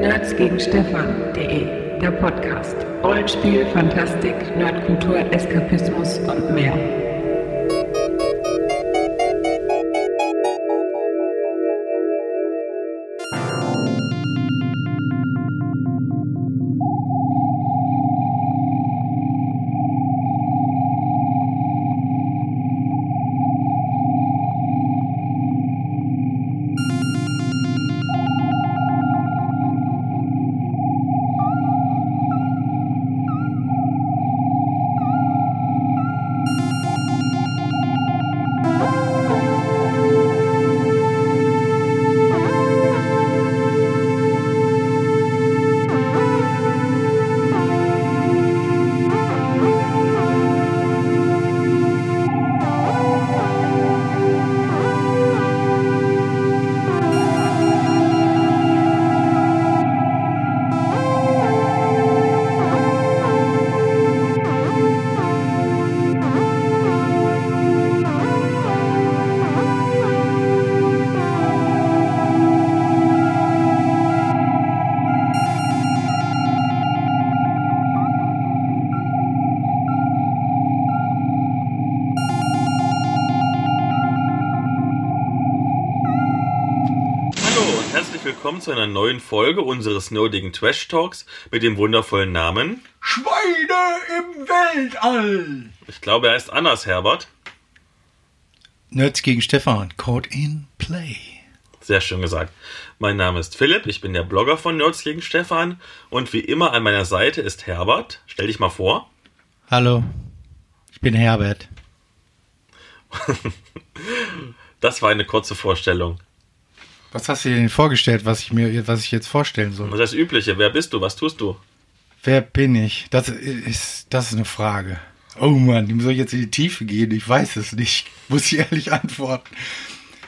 Nerds gegen Stefan.de, der Podcast. Rollenspiel, Fantastik, Nerdkultur, Eskapismus und mehr. Willkommen zu einer neuen Folge unseres nerdigen Trash Talks mit dem wundervollen Namen. Schweine im Weltall. Ich glaube, er heißt Anders Herbert. Nerds gegen Stefan, Caught in Play. Sehr schön gesagt. Mein Name ist Philipp, ich bin der Blogger von Nerds gegen Stefan und wie immer an meiner Seite ist Herbert. Stell dich mal vor. Hallo, ich bin Herbert. Das war eine kurze Vorstellung. Was hast du dir denn vorgestellt, was ich mir, was ich jetzt vorstellen soll? Das Übliche, wer bist du, was tust du? Wer bin ich? Das ist, das ist eine Frage. Oh Mann, die soll ich jetzt in die Tiefe gehen? Ich weiß es nicht. Muss ich ehrlich antworten.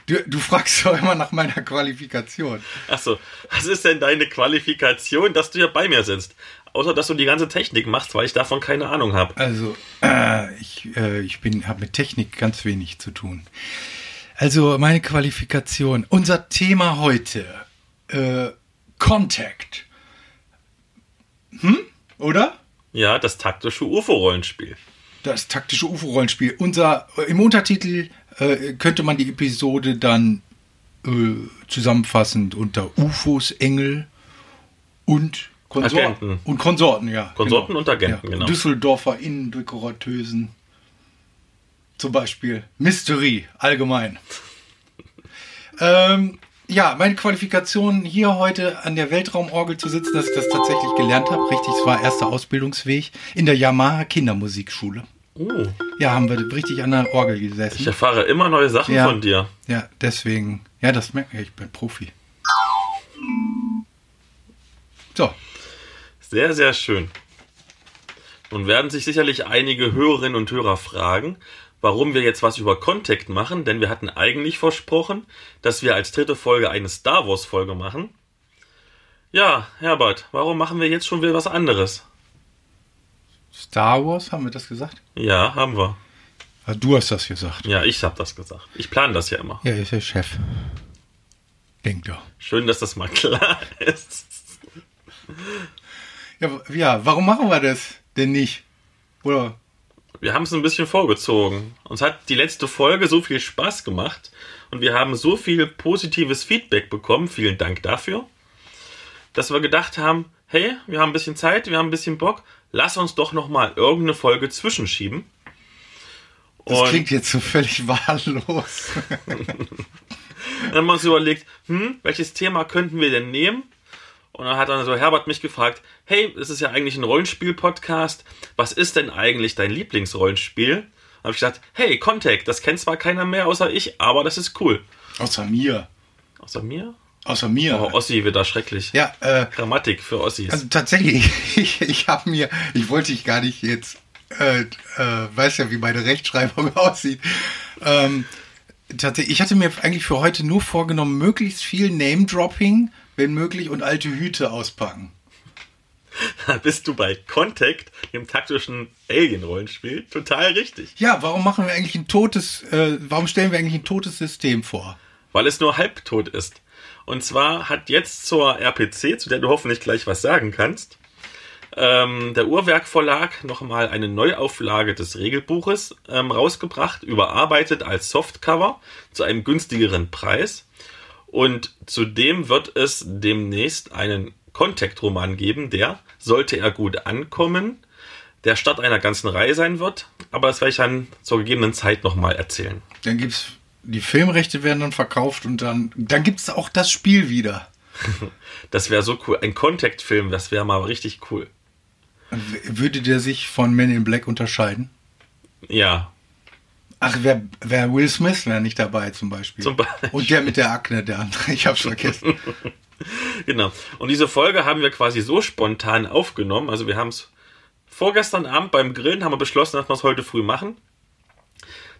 Du, du fragst doch immer nach meiner Qualifikation. Achso, was ist denn deine Qualifikation, dass du hier bei mir sitzt? Außer, dass du die ganze Technik machst, weil ich davon keine Ahnung habe. Also, äh, ich, äh, ich bin, habe mit Technik ganz wenig zu tun. Also, meine Qualifikation. Unser Thema heute. Äh, Contact. Hm? Oder? Ja, das taktische UFO-Rollenspiel. Das taktische UFO-Rollenspiel. Unser, äh, im Untertitel äh, könnte man die Episode dann äh, zusammenfassend unter UFOs, Engel und Konsorten. Agenten. Und Konsorten, ja. Konsorten und Agenten, genau. Düsseldorfer Innendekorateusen. Zum Beispiel. Mystery, allgemein. ähm, ja, meine Qualifikation hier heute an der Weltraumorgel zu sitzen, dass ich das tatsächlich gelernt habe. Richtig, es war erster Ausbildungsweg in der Yamaha Kindermusikschule. Uh, Ja, haben wir richtig an der Orgel ich gesessen. erfahre immer neue Sachen Ja. von dir. Ja, deswegen. Ja, das merkt ich bin Profi. So, Sehr, sehr schön. Nun werden sich sicherlich einige Hörerinnen und Hörer fragen, warum wir jetzt was über Contact machen, denn wir hatten eigentlich versprochen, dass wir als dritte Folge eine Star Wars Folge machen. Ja, Herbert, warum machen wir jetzt schon wieder was anderes? Star Wars, haben wir das gesagt? Ja, haben wir. Ah, du hast das gesagt. Ja, ich hab das gesagt. Ich plane das ja immer. Ja, ist der Chef. Denkt doch. Schön, dass das mal klar ist. Ja, ja, warum machen wir das denn nicht? Oder? Wir haben es ein bisschen vorgezogen. Uns hat die letzte Folge so viel Spaß gemacht und wir haben so viel positives Feedback bekommen. Vielen Dank dafür. Dass wir gedacht haben, hey, wir haben ein bisschen Zeit, wir haben ein bisschen Bock, lass uns doch noch mal irgendeine Folge zwischenschieben. Das Und klingt jetzt so völlig wahllos. dann haben wir uns überlegt, hm, welches Thema könnten wir denn nehmen? Und dann hat dann so Herbert mich gefragt, hey, es ist ja eigentlich ein Rollenspiel-Podcast. Was ist denn eigentlich dein Lieblingsrollenspiel? Dann habe ich gesagt, hey, Contact, das kennt zwar keiner mehr außer ich, aber das ist cool. Außer mir. Außer mir? Außer mir. Oh, Ossi wieder schrecklich. ja, äh, Grammatik für Ossis. also tatsächlich, ich, ich habe mir, ich wollte dich gar nicht jetzt, äh, äh, weiß ja, wie meine Rechtschreibung aussieht. Ähm, tatsächlich, ich hatte mir eigentlich für heute nur vorgenommen, möglichst viel Name-Dropping, wenn möglich, und alte Hüte auspacken. Da bist du bei Contact, dem taktischen Alien-Rollenspiel, total richtig. Ja, warum machen wir eigentlich ein totes, äh, warum stellen wir eigentlich ein totes System vor? Weil es nur halbtot ist. Und zwar hat jetzt zur RPC, zu der du hoffentlich gleich was sagen kannst, ähm, der Uhrwerk Verlag nochmal eine Neuauflage des Regelbuches ähm, rausgebracht, überarbeitet als Softcover zu einem günstigeren Preis. Und zudem wird es demnächst einen Contact-Roman geben, der, sollte er gut ankommen, der Start einer ganzen Reihe sein wird. Aber das werde ich dann zur gegebenen Zeit nochmal erzählen. Dann gibt's die Filmrechte werden dann verkauft und dann, dann gibt's auch das Spiel wieder. Das wäre so cool. Ein Contact-Film, das wäre mal richtig cool. Würde der sich von Men in Black unterscheiden? Ja, Ach, wer, wer Will Smith wäre nicht dabei zum Beispiel. Zum Beispiel. Und der mit der Akne, der andere, ich hab's vergessen. genau. Und diese Folge haben wir quasi so spontan aufgenommen. Also wir haben es vorgestern Abend beim Grillen haben wir beschlossen, dass wir es heute früh machen.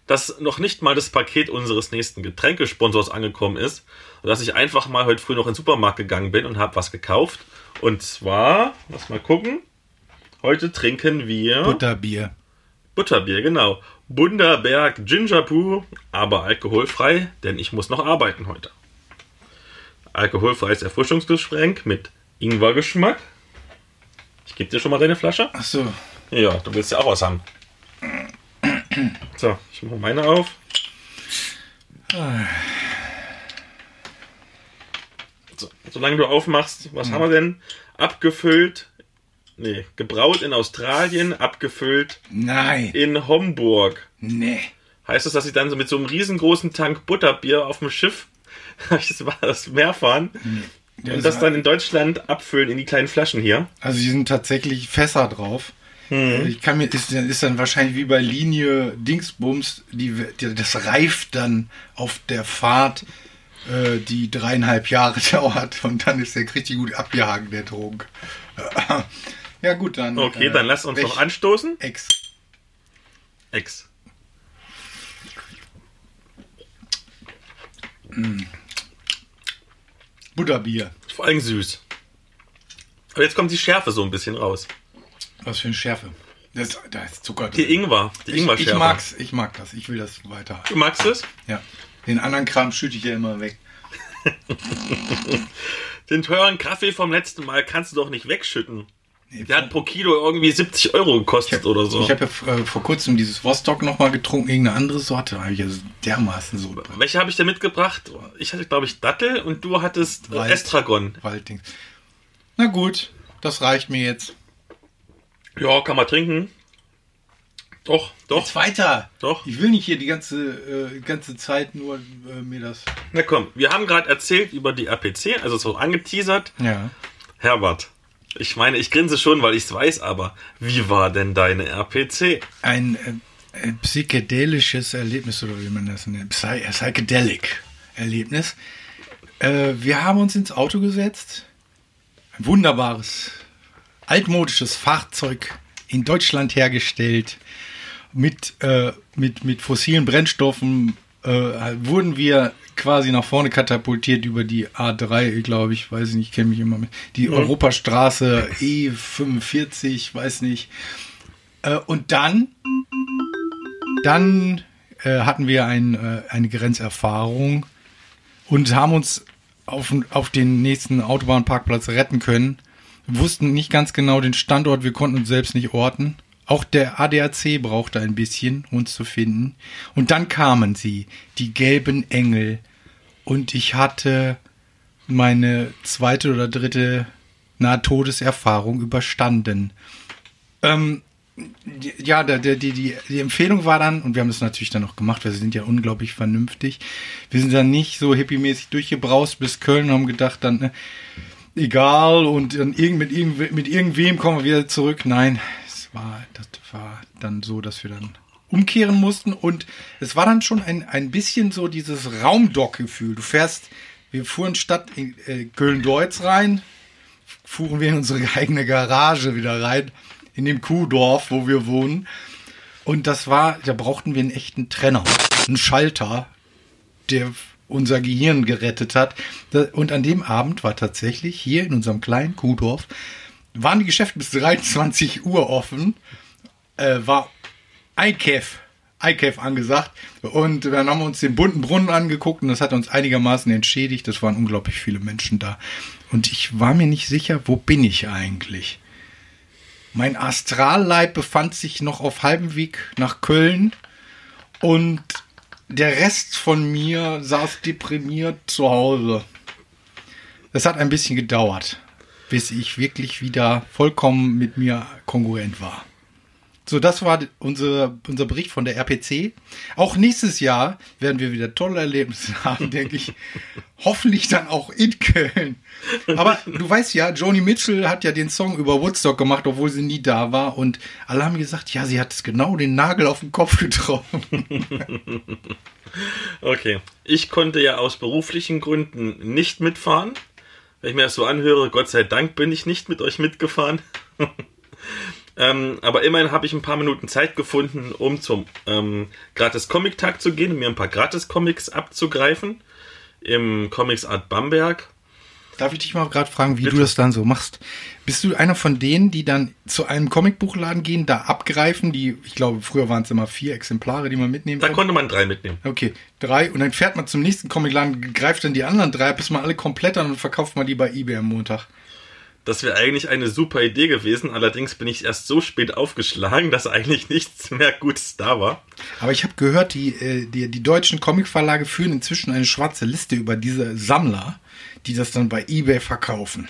Dass noch nicht mal das Paket unseres nächsten Getränkesponsors angekommen ist. Und dass ich einfach mal heute früh noch in den Supermarkt gegangen bin und habe was gekauft. Und zwar, lass mal gucken. Heute trinken wir Butterbier. Butterbier, genau. Bunderberg Ginger Poo, aber alkoholfrei, denn ich muss noch arbeiten heute. Alkoholfreies Erfrischungsgetränk mit Ingwergeschmack. Ich gebe dir schon mal deine Flasche. Ach so. Ja, du willst ja auch was haben. So, ich mache meine auf. So, solange du aufmachst, was haben wir denn? Abgefüllt, nee, gebraut in Australien, abgefüllt Nein. in Homburg. Nee. Heißt das, dass ich dann so mit so einem riesengroßen Tank Butterbier auf dem Schiff das war das Meer fahren und das dann in Deutschland abfüllen in die kleinen Flaschen hier? Also hier sind tatsächlich Fässer drauf. Hm. Ich kann mir, ist, ist dann wahrscheinlich wie bei Linie Dingsbums, die, die, das reift dann auf der Fahrt, äh, die dreieinhalb Jahre dauert und dann ist der richtig gut abgehangen, der Trunk. Ja gut, dann. Okay, äh, dann lass uns noch anstoßen. Ex. Ex. Butterbier. Vor allem süß. Aber jetzt kommt die Schärfe so ein bisschen raus. Was für eine Schärfe. Das, da ist Zucker Die drin. Ingwer. Die ich, ich Ingwer-Schärfe. mag's, ich mag das. Ich will das weiter. Du magst es? Ja. Den anderen Kram schütte ich ja immer weg. Den teuren Kaffee vom letzten Mal kannst du doch nicht wegschütten. Nee, Der hat pro Kilo irgendwie 70 Euro gekostet oder so. Ich habe ja äh, vor kurzem dieses Vostok nochmal getrunken, irgendeine andere Sorte. Da habe ich ja dermaßen so Welche habe ich dir mitgebracht? Ich hatte, glaube ich, Dattel und du hattest äh, Wald. Estragon. Waldding. Na gut, das reicht mir jetzt. Ja, kann man trinken. Doch, doch, Jetzt weiter. doch. Ich will nicht hier die ganze, äh, ganze Zeit nur äh, mir das. Na komm, wir haben gerade erzählt über die RPC, also so angeteasert. Ja. Herbert, ich meine, ich grinse schon, weil ich es weiß, aber wie war denn deine RPC? Ein äh, äh, psychedelisches Erlebnis oder wie man das nennt. Psy äh, Psychedelic Erlebnis. Äh, wir haben uns ins Auto gesetzt. Ein wunderbares, altmodisches Fahrzeug in Deutschland hergestellt. Mit, äh, mit, mit fossilen Brennstoffen äh, wurden wir quasi nach vorne katapultiert über die A3, glaube ich, weiß ich nicht, kenne mich immer mit. Die Europastraße E45, weiß nicht. Äh, und dann, dann äh, hatten wir ein, äh, eine Grenzerfahrung und haben uns auf, auf den nächsten Autobahnparkplatz retten können. Wir wussten nicht ganz genau den Standort, wir konnten uns selbst nicht orten. Auch der ADAC brauchte ein bisschen, uns zu finden. Und dann kamen sie, die gelben Engel. Und ich hatte meine zweite oder dritte Nahtodeserfahrung überstanden. Ähm, ja, der, die, die, die Empfehlung war dann, und wir haben das natürlich dann noch gemacht, weil sie sind ja unglaublich vernünftig. Wir sind dann nicht so hippiemäßig durchgebraust bis Köln und haben gedacht, dann, ne, egal, und dann irgend, mit, irgendwe, mit irgendwem kommen wir wieder zurück. Nein, es war, das war dann so, dass wir dann umkehren mussten und es war dann schon ein, ein bisschen so dieses Raumdock-Gefühl. Du fährst, wir fuhren statt in äh, Köln-Deutz rein, fuhren wir in unsere eigene Garage wieder rein, in dem Kuhdorf, wo wir wohnen. Und das war, da brauchten wir einen echten Trenner, einen Schalter, der unser Gehirn gerettet hat. Und an dem Abend war tatsächlich hier in unserem kleinen Kuhdorf, waren die Geschäfte bis 23 Uhr offen, äh, war Einkäf, iCave angesagt. Und dann haben wir uns den bunten Brunnen angeguckt und das hat uns einigermaßen entschädigt. Es waren unglaublich viele Menschen da. Und ich war mir nicht sicher, wo bin ich eigentlich? Mein Astralleib befand sich noch auf halbem Weg nach Köln und der Rest von mir saß deprimiert zu Hause. Es hat ein bisschen gedauert, bis ich wirklich wieder vollkommen mit mir kongruent war. So, das war unser, unser Bericht von der RPC. Auch nächstes Jahr werden wir wieder tolle Erlebnisse haben, denke ich. Hoffentlich dann auch in Köln. Aber du weißt ja, Joni Mitchell hat ja den Song über Woodstock gemacht, obwohl sie nie da war. Und alle haben gesagt, ja, sie hat es genau den Nagel auf den Kopf getroffen. okay. Ich konnte ja aus beruflichen Gründen nicht mitfahren. Wenn ich mir das so anhöre, Gott sei Dank bin ich nicht mit euch mitgefahren. Ähm, aber immerhin habe ich ein paar Minuten Zeit gefunden, um zum ähm, Gratis-Comic-Tag zu gehen und mir ein paar Gratis-Comics abzugreifen. Im Comics Art Bamberg. Darf ich dich mal gerade fragen, wie Bitte? du das dann so machst? Bist du einer von denen, die dann zu einem Comicbuchladen gehen, da abgreifen? Die, ich glaube, früher waren es immer vier Exemplare, die man mitnehmen Da konnte man drei mitnehmen. Okay, drei. Und dann fährt man zum nächsten Comicladen, greift dann die anderen drei, bis man alle komplett an und verkauft man die bei eBay am Montag. Das wäre eigentlich eine super Idee gewesen. Allerdings bin ich erst so spät aufgeschlagen, dass eigentlich nichts mehr Gutes da war. Aber ich habe gehört, die, äh, die, die deutschen Comicverlage führen inzwischen eine schwarze Liste über diese Sammler, die das dann bei eBay verkaufen.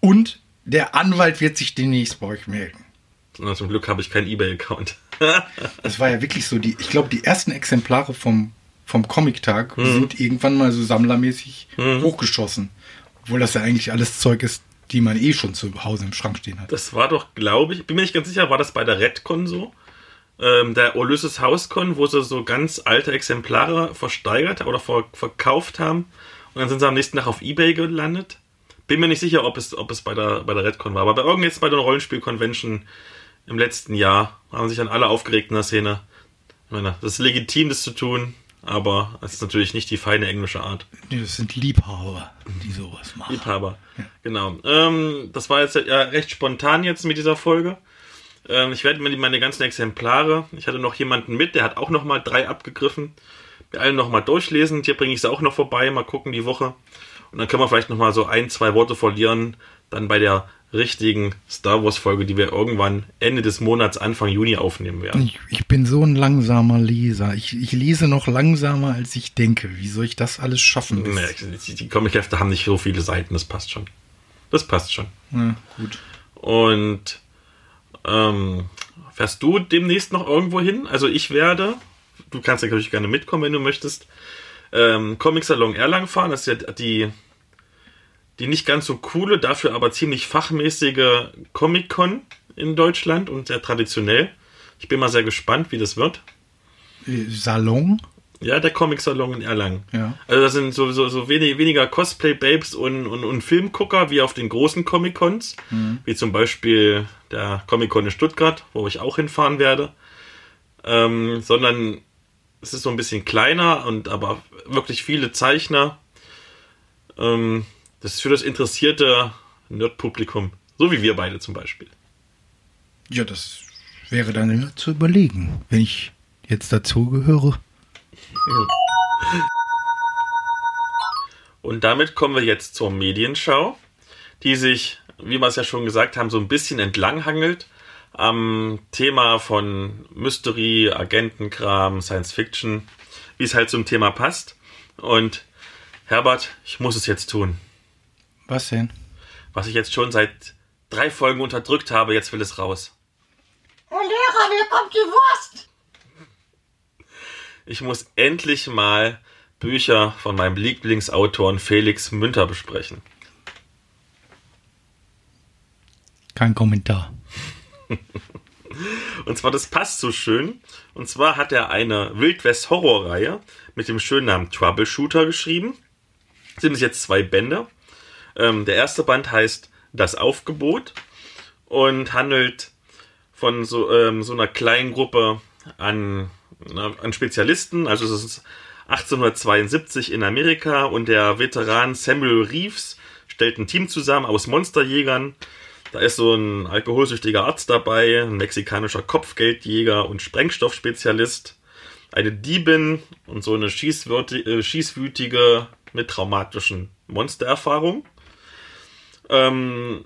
Und der Anwalt wird sich demnächst bei euch melden. Na, zum Glück habe ich keinen eBay-Account. das war ja wirklich so, die, ich glaube, die ersten Exemplare vom, vom Comic-Tag mhm. sind irgendwann mal so sammlermäßig mhm. hochgeschossen. Obwohl das ja eigentlich alles Zeug ist, die man eh schon zu Hause im Schrank stehen hat. Das war doch, glaube ich, bin mir nicht ganz sicher, war das bei der Redcon so? Ähm, der Ulysses Housecon, wo sie so ganz alte Exemplare versteigert oder ver verkauft haben und dann sind sie am nächsten Tag auf Ebay gelandet. Bin mir nicht sicher, ob es, ob es bei der, bei der Redcon war, aber bei irgend jetzt bei der Rollenspiel-Convention im letzten Jahr haben sich dann alle aufgeregt in der Szene. Ich meine, das ist legitim, das zu tun. Aber es ist natürlich nicht die feine englische Art. Nee, das sind Liebhaber, die sowas machen. Liebhaber, ja. genau. Ähm, das war jetzt ja recht spontan jetzt mit dieser Folge. Ähm, ich werde mir meine ganzen Exemplare, ich hatte noch jemanden mit, der hat auch noch mal drei abgegriffen. Wir allen noch mal durchlesen. Hier bringe ich sie auch noch vorbei, mal gucken die Woche. Und dann können wir vielleicht noch mal so ein, zwei Worte verlieren, dann bei der richtigen Star Wars Folge, die wir irgendwann Ende des Monats, Anfang Juni aufnehmen werden. Ich, ich bin so ein langsamer Leser. Ich, ich, lese noch langsamer, als ich denke. Wie soll ich das alles schaffen? Nee, die, die Comic-Hefte haben nicht so viele Seiten, das passt schon. Das passt schon. Ja, gut. Und ähm, fährst du demnächst noch irgendwo hin? Also ich werde, du kannst ja natürlich gerne mitkommen, wenn du möchtest, ähm, Comic Salon Erlangen fahren. Das ist ja die die nicht ganz so coole, dafür aber ziemlich fachmäßige Comic-Con in Deutschland und sehr traditionell. Ich bin mal sehr gespannt, wie das wird. Salon? Ja, der Comic-Salon in Erlangen. Ja. Also da sind so, so, so wenig, weniger Cosplay-Babes und, und, und Filmgucker wie auf den großen Comic-Cons, mhm. wie zum Beispiel der Comic-Con in Stuttgart, wo ich auch hinfahren werde. Ähm, sondern es ist so ein bisschen kleiner und aber wirklich viele Zeichner. Ähm, das ist für das interessierte Nerd-Publikum, so wie wir beide zum Beispiel. Ja, das wäre dann ja zu überlegen, wenn ich jetzt dazugehöre. Und damit kommen wir jetzt zur Medienschau, die sich, wie wir es ja schon gesagt haben, so ein bisschen entlanghangelt am Thema von Mystery, Agentenkram, Science Fiction, wie es halt zum Thema passt. Und Herbert, ich muss es jetzt tun. Was denn? Was ich jetzt schon seit drei Folgen unterdrückt habe, jetzt will es raus. Oh Lehrer, mir kommt die Wurst! Ich muss endlich mal Bücher von meinem Lieblingsautor Felix Münter besprechen. Kein Kommentar. Und zwar, das passt so schön. Und zwar hat er eine Wildwest-Horror-Reihe mit dem schönen Namen Troubleshooter geschrieben. Das sind jetzt zwei Bände. Ähm, der erste Band heißt Das Aufgebot und handelt von so, ähm, so einer kleinen Gruppe an, na, an Spezialisten. Also es ist 1872 in Amerika und der Veteran Samuel Reeves stellt ein Team zusammen aus Monsterjägern. Da ist so ein alkoholsüchtiger Arzt dabei, ein mexikanischer Kopfgeldjäger und Sprengstoffspezialist. eine Diebin und so eine schießwürti- äh, schießwütige mit traumatischen Monstererfahrungen. Ähm,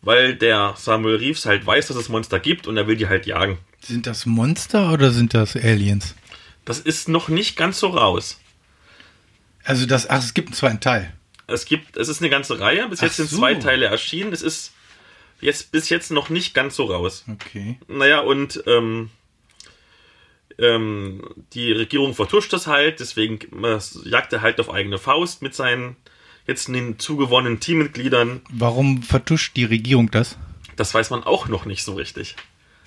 weil der Samuel Reeves halt weiß, dass es Monster gibt und er will die halt jagen. Sind das Monster oder sind das Aliens? Das ist noch nicht ganz so raus. Also das, ach, es gibt einen zweiten Teil. Es gibt, es ist eine ganze Reihe. Bis jetzt Ach sind so. zwei Teile erschienen. Es ist jetzt bis jetzt noch nicht ganz so raus. Okay. Naja, und ähm, ähm, die Regierung vertuscht das halt, deswegen äh, jagt er halt auf eigene Faust mit seinen jetzt hinzugewonnenen Teammitgliedern. Warum vertuscht die Regierung das? Das weiß man auch noch nicht so richtig.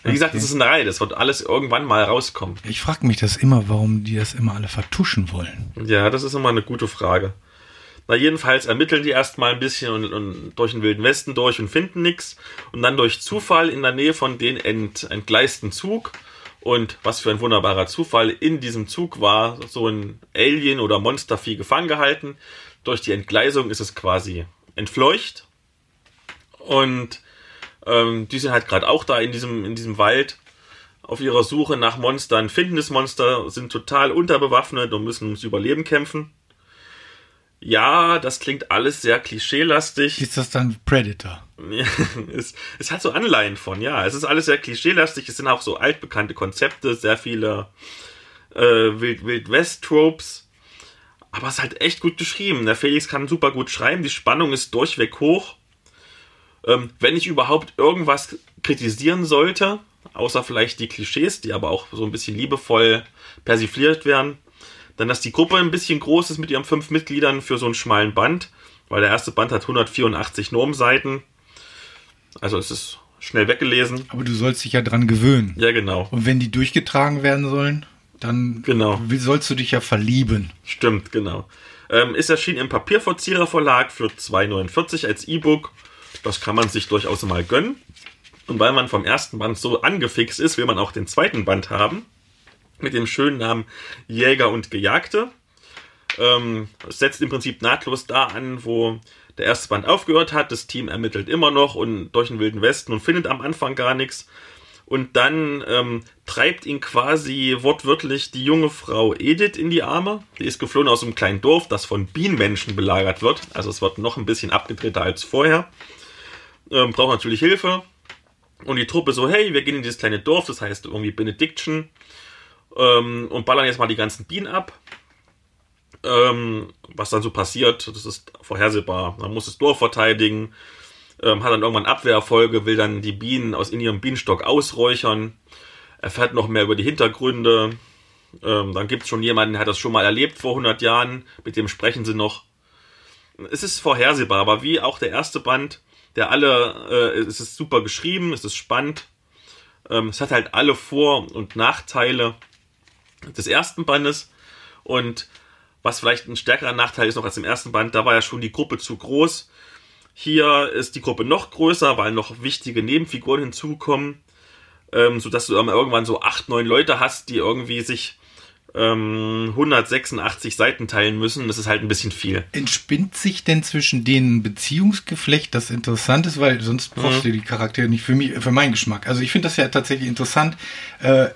Wie Okay. gesagt, es ist eine Reihe, das wird alles irgendwann mal rauskommen. Ich frage mich das immer, warum die das immer alle vertuschen wollen. Ja, das ist immer eine gute Frage. Na, jedenfalls ermitteln die erstmal ein bisschen und, und durch den Wilden Westen durch und finden nichts. Und dann durch Zufall in der Nähe von den ent, entgleisten Zug. Und was für ein wunderbarer Zufall, in diesem Zug war so ein Alien oder Monstervieh gefangen gehalten. Durch die Entgleisung ist es quasi entfleucht. Und ähm, die sind halt gerade auch da in diesem, in diesem Wald auf ihrer Suche nach Monstern, finden das Monster, sind total unterbewaffnet und müssen ums Überleben kämpfen. Ja, das klingt alles sehr klischeelastig. Ist das dann Predator? Es, es hat so Anleihen von, ja. Es ist alles sehr klischeelastig. Es sind auch so altbekannte Konzepte, sehr viele äh, Wild, Wild West-Tropes. Aber es ist halt echt gut geschrieben. Der Felix kann super gut schreiben. Die Spannung ist durchweg hoch. Ähm, wenn ich überhaupt irgendwas kritisieren sollte, außer vielleicht die Klischees, die aber auch so ein bisschen liebevoll persifliert werden, dann, dass die Gruppe ein bisschen groß ist mit ihren fünf Mitgliedern für so einen schmalen Band, weil der erste Band hat 184 Normseiten. Also es ist schnell weggelesen. Aber du sollst dich ja dran gewöhnen. Ja, genau. Und wenn die durchgetragen werden sollen, dann Genau. wie- sollst du dich ja verlieben. Stimmt, genau. Ähm, ist erschienen im Papierverzieher Verlag für 2,49 als E-Book. Das kann man sich durchaus mal gönnen. Und weil man vom ersten Band so angefixt ist, will man auch den zweiten Band haben. Mit dem schönen Namen Jäger und Gejagte. Ähm, setzt im Prinzip nahtlos da an, wo der erste Band aufgehört hat. Das Team ermittelt immer noch und durch den Wilden Westen und findet am Anfang gar nichts. Und dann ähm, treibt ihn quasi wortwörtlich die junge Frau Edith in die Arme. Die ist geflohen aus einem kleinen Dorf, das von Bienenmenschen belagert wird. Also es wird noch ein bisschen abgedrehter als vorher. Ähm, braucht natürlich Hilfe. Und die Truppe so, hey, wir gehen in dieses kleine Dorf, das heißt irgendwie Benediction. Ähm, und ballern jetzt mal die ganzen Bienen ab. Ähm, was dann so passiert, das ist vorhersehbar. Man muss das Dorf verteidigen ähm, hat dann irgendwann Abwehrerfolge, will dann die Bienen aus in ihrem Bienenstock ausräuchern, erfährt noch mehr über die Hintergründe. Ähm, dann gibt es schon jemanden, der hat das schon mal erlebt vor 100 Jahren, mit dem sprechen sie noch. Es ist vorhersehbar, aber wie auch der erste Band, der alle, äh, es ist super geschrieben, es ist spannend. Ähm, es hat halt alle Vor- und Nachteile des ersten Bandes und was vielleicht ein stärkerer Nachteil ist noch als im ersten Band, da war ja schon die Gruppe zu groß. Hier ist die Gruppe noch größer, weil noch wichtige Nebenfiguren hinzukommen, ähm, sodass du irgendwann so acht, neun Leute hast, die irgendwie sich ähm, 186 Seiten teilen müssen. Das ist halt ein bisschen viel. Entspinnt sich denn zwischen denen ein Beziehungsgeflecht, das interessant ist, weil sonst brauchst du die Charaktere nicht für mich, für meinen Geschmack. Also ich finde das ja tatsächlich interessant. Äh,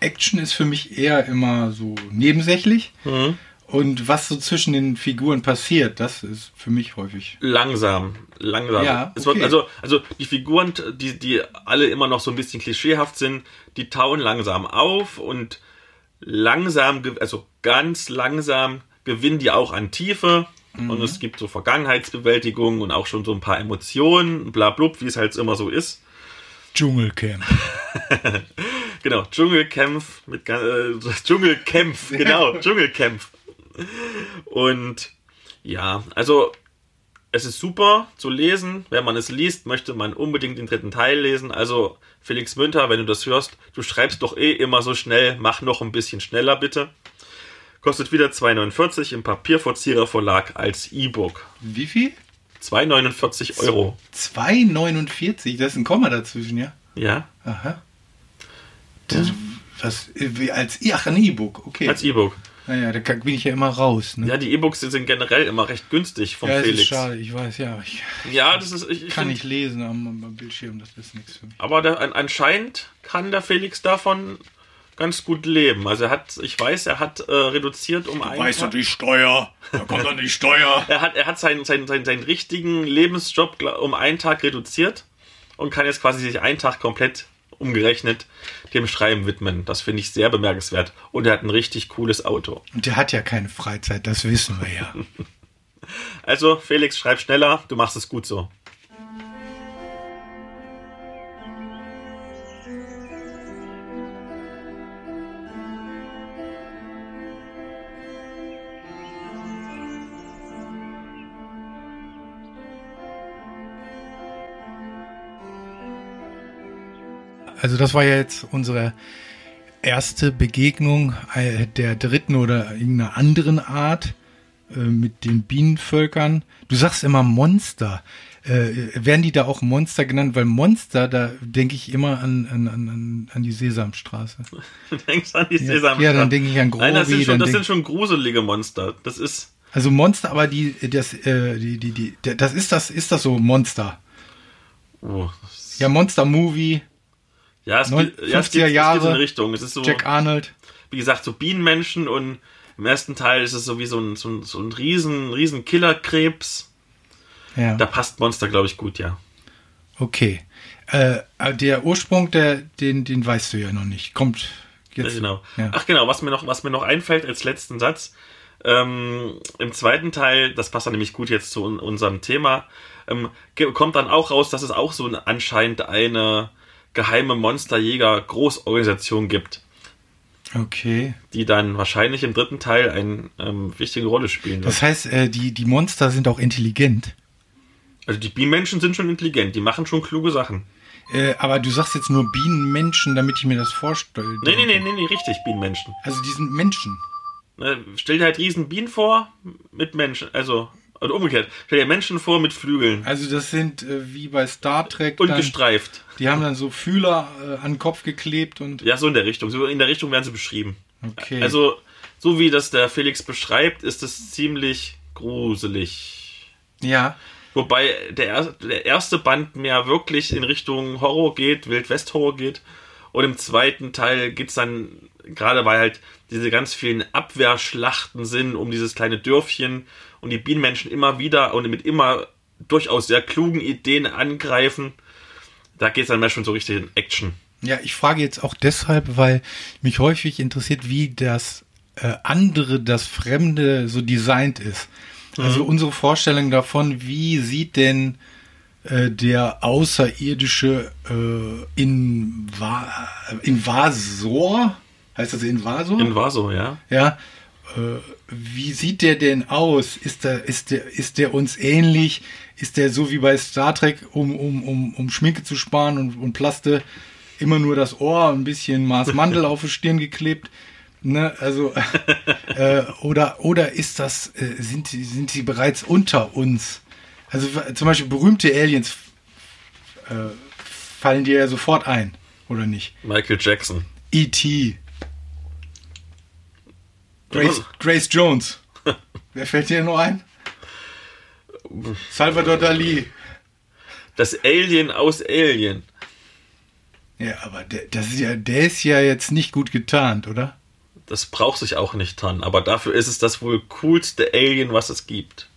Action ist für mich eher immer so nebensächlich. Und was so zwischen den Figuren passiert, das ist für mich häufig. Langsam, langsam. Ja, okay. also, also die Figuren, die, die alle immer noch so ein bisschen klischeehaft sind, die tauen langsam auf und langsam, also ganz langsam gewinnen die auch an Tiefe. Mhm. Und es gibt so Vergangenheitsbewältigung und auch schon so ein paar Emotionen, bla blub, wie es halt immer so ist. Dschungelcamp. Genau, Dschungelkämpf mit äh, Dschungelkämpf, genau, Dschungelkämpf. Und ja, also es ist super zu lesen. Wenn man es liest, möchte man unbedingt den dritten Teil lesen. Also Felix Münter, wenn du das hörst, du schreibst doch eh immer so schnell, mach noch ein bisschen schneller bitte. Kostet wieder 2,49 im Papierverzieher Verlag als E-Book. Wie viel? 2,49 Euro. 2,49, das ist ein Komma dazwischen, ja? Ja, Aha. Das, was, wie als, ach, ein E-Book, okay. als E-Book. Naja, da bin ich ja immer raus, ne? Ja, die E-Books sind generell immer recht günstig vom Ja, es Felix. ist schade, ich weiß, ja. Ich Ja, das ist. Ich, ich kann nicht lesen am, am Bildschirm, das ist nichts für mich. Aber an, anscheinend kann der Felix davon ganz gut leben. Also er hat, ich weiß, er hat äh, reduziert um einen Weißt du Tag. die Steuer? Da kommt dann die Steuer. Er hat, er hat seinen, seinen, seinen, seinen richtigen Lebensjob um einen Tag reduziert und kann jetzt quasi sich einen Tag komplett umgerechnet dem Schreiben widmen. Das finde ich sehr bemerkenswert. Und er hat ein richtig cooles Auto. Und der hat ja keine Freizeit, das wissen wir ja. Also, Felix, schreib schneller, du machst es gut so. Also das war ja jetzt unsere erste Begegnung äh, der dritten oder irgendeiner anderen Art äh, mit den Bienenvölkern. Du sagst immer Monster. Äh, werden die da auch Monster genannt? Weil Monster, da denke ich immer an, an, an, an die Sesamstraße. Du denkst an die Ja, Sesamstraße. ja, dann denke ich an Grobi. Nein, das sind schon, das sind schon gruselige Monster. Das ist, Also Monster, aber die, das, äh, die, die, die, das ist das, ist das so Monster? oh, Ja, Monster Movie, ja, es, Neun- geht, ja, es, 50er geht, es geht so in Jahre, Richtung. Es ist so, Jack Arnold. wie gesagt, so Bienenmenschen und im ersten Teil ist es so wie so ein, so ein, so ein riesen, riesen Killerkrebs. Ja. Da passt Monster, glaube ich, gut, ja. Okay. Äh, aber der Ursprung, der, den, den weißt du ja noch nicht. Kommt jetzt. Genau. Ja. Ach genau, was mir noch, was mir noch einfällt als letzten Satz. Ähm, Im zweiten Teil, das passt dann nämlich gut jetzt zu un unserem Thema, ähm, kommt dann auch raus, dass es auch so ein, anscheinend eine geheime Monsterjäger-Großorganisation gibt, Okay. die dann wahrscheinlich im dritten Teil eine ähm, wichtige Rolle spielen. Das heißt, äh, die, die Monster sind auch intelligent. Also die Bienenmenschen sind schon intelligent, die machen schon kluge Sachen. Äh, aber du sagst jetzt nur Bienenmenschen, damit ich mir das vorstelle. Nee, nee, nee, nee, nee richtig, Bienenmenschen. Also die sind Menschen. Ne, Stell dir halt riesen Bienen vor mit Menschen, also, oder umgekehrt, stell dir Menschen vor mit Flügeln Also das sind äh, wie bei Star Trek. und dann, gestreift. die haben dann so Fühler äh, an den Kopf geklebt und. Ja, so in der Richtung. So in der Richtung werden sie beschrieben. Okay. Also, so wie das der Felix beschreibt, ist es ziemlich gruselig. Ja. Wobei der, er- der erste Band mehr wirklich in Richtung Horror geht, Wildwest-Horror geht. Und im zweiten Teil geht's dann, gerade weil halt diese ganz vielen Abwehrschlachten sind um dieses kleine Dörfchen und die Bienenmenschen immer wieder und mit immer durchaus sehr klugen Ideen angreifen. Da geht's dann mehr schon so richtig in Action. Ja, ich frage jetzt auch deshalb, weil mich häufig interessiert, wie das äh, andere, das Fremde so designt ist. Also unsere Vorstellung davon, wie sieht denn äh, der außerirdische äh, Inva Invasor, heißt das Invasor? In Vaso, ja. Ja. Wie sieht der denn aus? Ist der, ist der, ist der uns ähnlich? Ist der so wie bei Star Trek, um, um, um, um Schminke zu sparen und, und Plaste immer nur das Ohr, ein bisschen Mars Mandel auf die Stirn geklebt? Ne, also, äh, oder, oder ist das, äh, sind, die- sind sie bereits unter uns? Also zum Beispiel berühmte Aliens äh, fallen dir ja sofort ein, oder nicht? Michael Jackson. E.T. Grace, Grace Jones. Wer fällt dir noch ein? Salvador Dali. Das Alien aus Alien. Ja, aber der, das ist ja, der ist ja jetzt nicht gut getarnt, oder? Das braucht sich auch nicht dran, aber dafür ist es das wohl coolste Alien, was es gibt.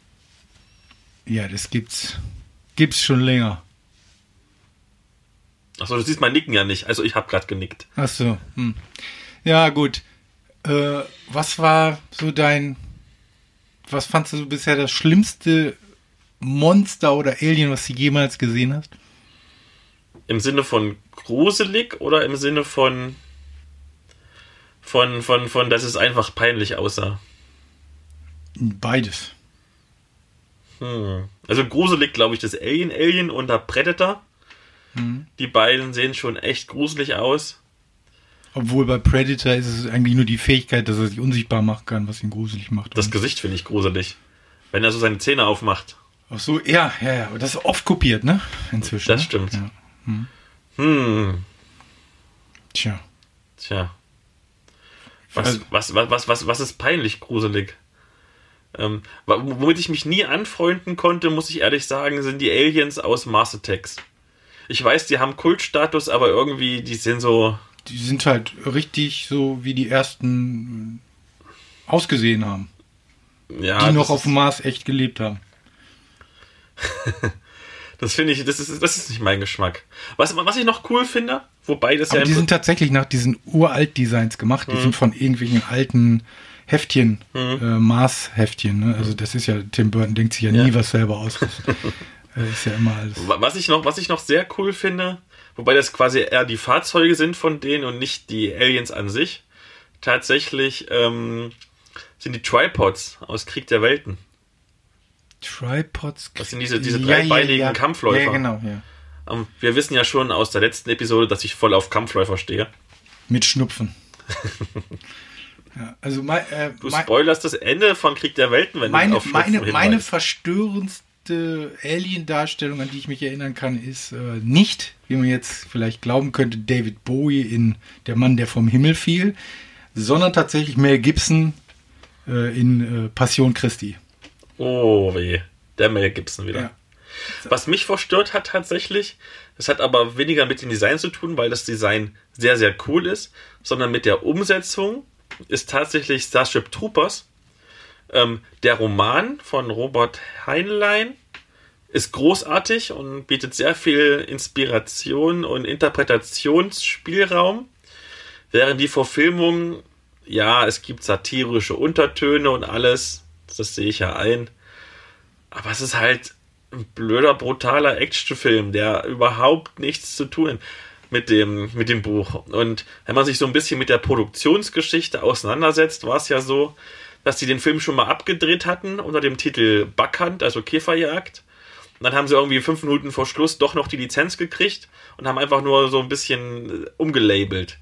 Ja, das gibt's, gibt's schon länger. Achso, du siehst mein Nicken ja nicht, also ich habe gerade genickt. Ach so. Hm. Ja, gut. Äh, was war so dein, was fandst du bisher das schlimmste Monster oder Alien, was du jemals gesehen hast? Im Sinne von gruselig oder im Sinne von von von von, dass es einfach peinlich aussah. Beides. Hm. Also gruselig, glaube ich, das Alien Alien und der Predator. Die beiden sehen schon echt gruselig aus. Obwohl bei Predator ist es eigentlich nur die Fähigkeit, dass er sich unsichtbar machen kann, was ihn gruselig macht. Das Gesicht finde ich gruselig. Wenn er so seine Zähne aufmacht. Ach so, ja, ja, ja. Das ist oft kopiert, ne? Inzwischen. Das ne? stimmt. Ja. Hm. Tja. Tja. Was, Also- was, was, was, was, was ist peinlich gruselig? Ähm, womit ich mich nie anfreunden konnte, muss ich ehrlich sagen, sind die Aliens aus Mars Attacks. Ich weiß, die haben Kultstatus, aber irgendwie, die sind so. Die sind halt richtig so, wie die ersten ausgesehen haben. Ja, die noch auf dem Mars echt gelebt haben. Das finde ich, das ist, das ist nicht mein Geschmack. Was, was ich noch cool finde, wobei das Aber ja die sind tatsächlich nach diesen Uralt-Designs gemacht. Mhm. Die sind von irgendwelchen alten Heftchen, äh, Mars-Heftchen. Ne? Also das ist ja, Tim Burton denkt sich ja nie Ja. was selber aus. Das ist ja immer alles. Was ich noch, was ich noch sehr cool finde, wobei das quasi eher die Fahrzeuge sind von denen und nicht die Aliens an sich, tatsächlich ähm, sind die Tripods aus Krieg der Welten. Tripods. Das sind diese- diese dreibeinigen Kampfläufer. Ja, genau, ja. Ähm, wir wissen ja schon aus der letzten Episode, dass ich voll auf Kampfläufer stehe. Mit Schnupfen. ja, also mein, äh, Du mein, spoilerst das Ende von Krieg der Welten, wenn du meine, auf Schnupfen meine, meine hinweist. Verstörendste Alien-Darstellung, an die ich mich erinnern kann, ist äh, nicht, wie man jetzt vielleicht glauben könnte, David Bowie in Der Mann, der vom Himmel fiel, sondern tatsächlich Mel Gibson äh, in äh, Passion Christi. Oh weh, der Mel Gibson wieder. Ja. Was mich verstört hat tatsächlich, das hat aber weniger mit dem Design zu tun, weil das Design sehr, sehr cool ist, sondern mit der Umsetzung ist tatsächlich Starship Troopers. Ähm, der Roman von Robert Heinlein ist großartig und bietet sehr viel Inspiration und Interpretationsspielraum, während die Verfilmung, ja, es gibt satirische Untertöne und alles, das sehe ich ja ein, aber es ist halt ein blöder, brutaler Actionfilm, der überhaupt nichts zu tun hat mit dem, mit dem Buch. Und wenn man sich so ein bisschen mit der Produktionsgeschichte auseinandersetzt, war es ja so, dass sie den Film schon mal abgedreht hatten unter dem Titel Backhand, also Käferjagd. Und dann haben sie irgendwie fünf Minuten vor Schluss doch noch die Lizenz gekriegt und haben einfach nur so ein bisschen äh, umgelabelt.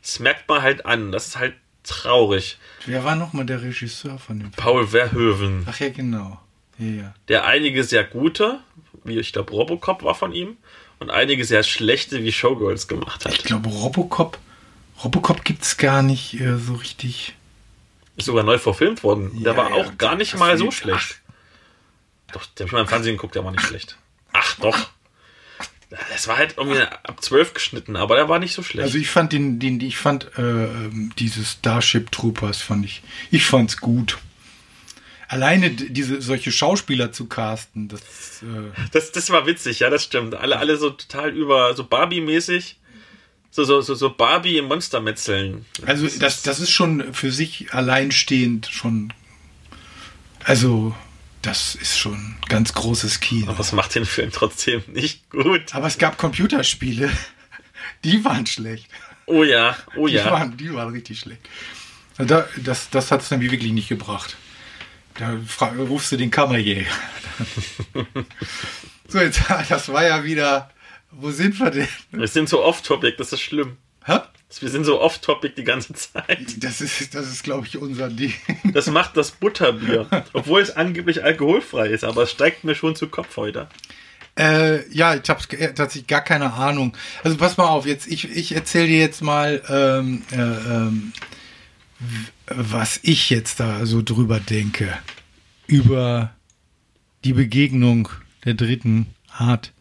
Das merkt man halt an. Das ist halt traurig. Wer war nochmal der Regisseur von dem Film? Paul Verhoeven. Ach ja, genau. Ja, ja. der einige sehr gute, wie ich glaube Robocop war von ihm, und einige sehr schlechte wie Showgirls gemacht Ich hat. glaube, Robocop, Robocop gibt es gar nicht äh, so richtig. Ist sogar neu verfilmt worden. Der Ja, war ja, auch gar nicht mal so schlecht. Doch, der hab ich mal im Fernsehen geguckt, der war nicht schlecht. Ach doch. Es war halt irgendwie ab 12 geschnitten, aber der war nicht so schlecht. Also ich fand den, den ich fand äh, dieses Starship Troopers fand ich, ich fand's gut. Alleine diese solche Schauspieler zu casten, das äh, Das, das war witzig, ja, das stimmt. Alle, alle so total über, so Barbie-mäßig. So, so, so, so Barbie im Monstermetzeln. also das das ist schon für sich alleinstehend schon also das ist schon ganz großes Kino. Aber das macht den Film trotzdem nicht gut. Aber es gab Computerspiele, die waren schlecht. Oh ja, oh Die, ja. waren, die waren richtig schlecht. Da, das das hat es dann wirklich nicht gebracht. Da rufst du den Kammerjäger. so, jetzt, das war ja wieder. Wo sind wir denn? Wir sind so off-topic, das ist schlimm. Hä? Wir sind so off-topic die ganze Zeit. Das ist, das ist glaube ich, unser Ding. Das macht das Butterbier. Obwohl es angeblich alkoholfrei ist, aber es steigt mir schon zu Kopf heute. Äh, ja, ich habe tatsächlich gar keine Ahnung. Also pass mal auf, jetzt ich, ich erzähle dir jetzt mal, ähm, äh, ähm, was ich jetzt da so drüber denke. Über die Begegnung der dritten Art.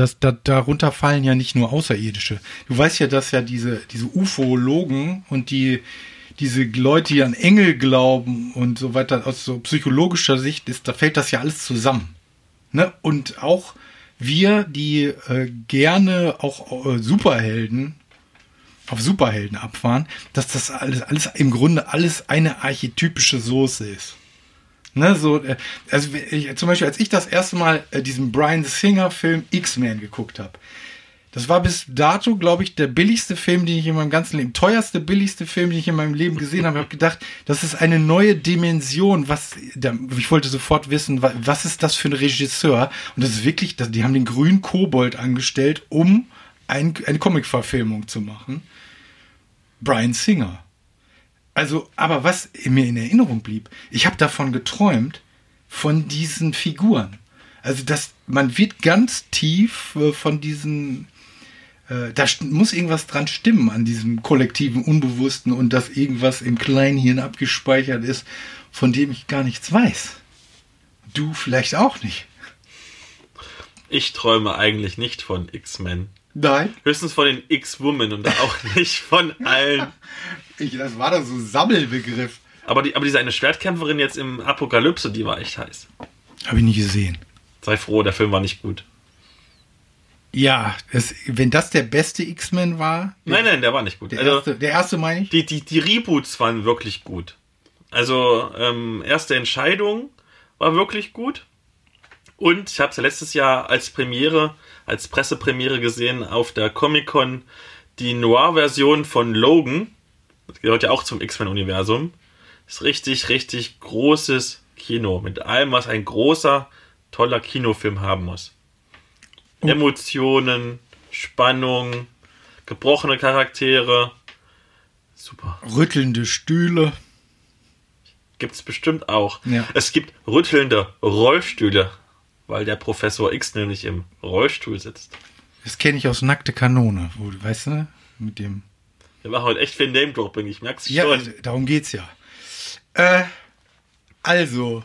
Das, da, darunter fallen ja nicht nur Außerirdische. Du weißt ja, dass ja diese, diese Ufologen und die, diese Leute, die an Engel glauben und so weiter, aus so psychologischer Sicht ist, da fällt das ja alles zusammen. Ne? Und auch wir, die äh, gerne auch äh, Superhelden auf Superhelden abfahren, dass das alles, alles im Grunde alles eine archetypische Soße ist. Ne, so, äh, also ich, zum Beispiel, als ich das erste Mal äh, diesen Brian Singer Film X-Men geguckt habe, das war bis dato, glaube ich, der billigste Film, den ich in meinem ganzen Leben, teuerste, billigste Film, den ich in meinem Leben gesehen habe. Ich habe gedacht, das ist eine neue Dimension. Was, ich wollte sofort wissen, wa- was ist das für ein Regisseur? Und das ist wirklich, die haben den grünen Kobold angestellt, um ein, eine Comic-Verfilmung zu machen. Brian Singer. Also, aber was mir in Erinnerung blieb, ich habe davon geträumt, von diesen Figuren. Also, dass man wird ganz tief äh, von diesen, äh, da muss irgendwas dran stimmen an diesem kollektiven Unbewussten und dass irgendwas im Kleinhirn abgespeichert ist, von dem ich gar nichts weiß. Du vielleicht auch nicht. Ich träume eigentlich nicht von X-Men. Nein. Höchstens von den X-Women und auch nicht von allen. Ich, das war doch so ein Sammelbegriff. Aber, die, aber diese eine Schwertkämpferin jetzt im Apokalypse, die war echt heiß. Habe ich nie gesehen. Sei froh, der Film war nicht gut. Ja, das, wenn das der beste X-Men war. Nein, nein, der war nicht gut. Der, Also, erste, der erste meine ich. die, die, die Reboots waren wirklich gut. Also, ähm, erste Entscheidung war wirklich gut. Und ich habe es ja letztes Jahr als Premiere, als Pressepremiere gesehen auf der Comic-Con, die Noir-Version von Logan. Das gehört ja auch zum X-Men-Universum. Ist richtig, richtig großes Kino. Mit allem, was ein großer, toller Kinofilm haben muss. Emotionen, Spannung, gebrochene Charaktere. Super. Rüttelnde Stühle. Gibt es bestimmt auch. Ja. Es gibt rüttelnde Rollstühle, weil der Professor X nämlich im Rollstuhl sitzt. Das kenne ich aus Nackte Kanone. Wo, weißt du, mit dem. Wir machen heute echt viel Name-Dropping, ich merk's Ja, schon. also, darum geht's ja. Äh, also,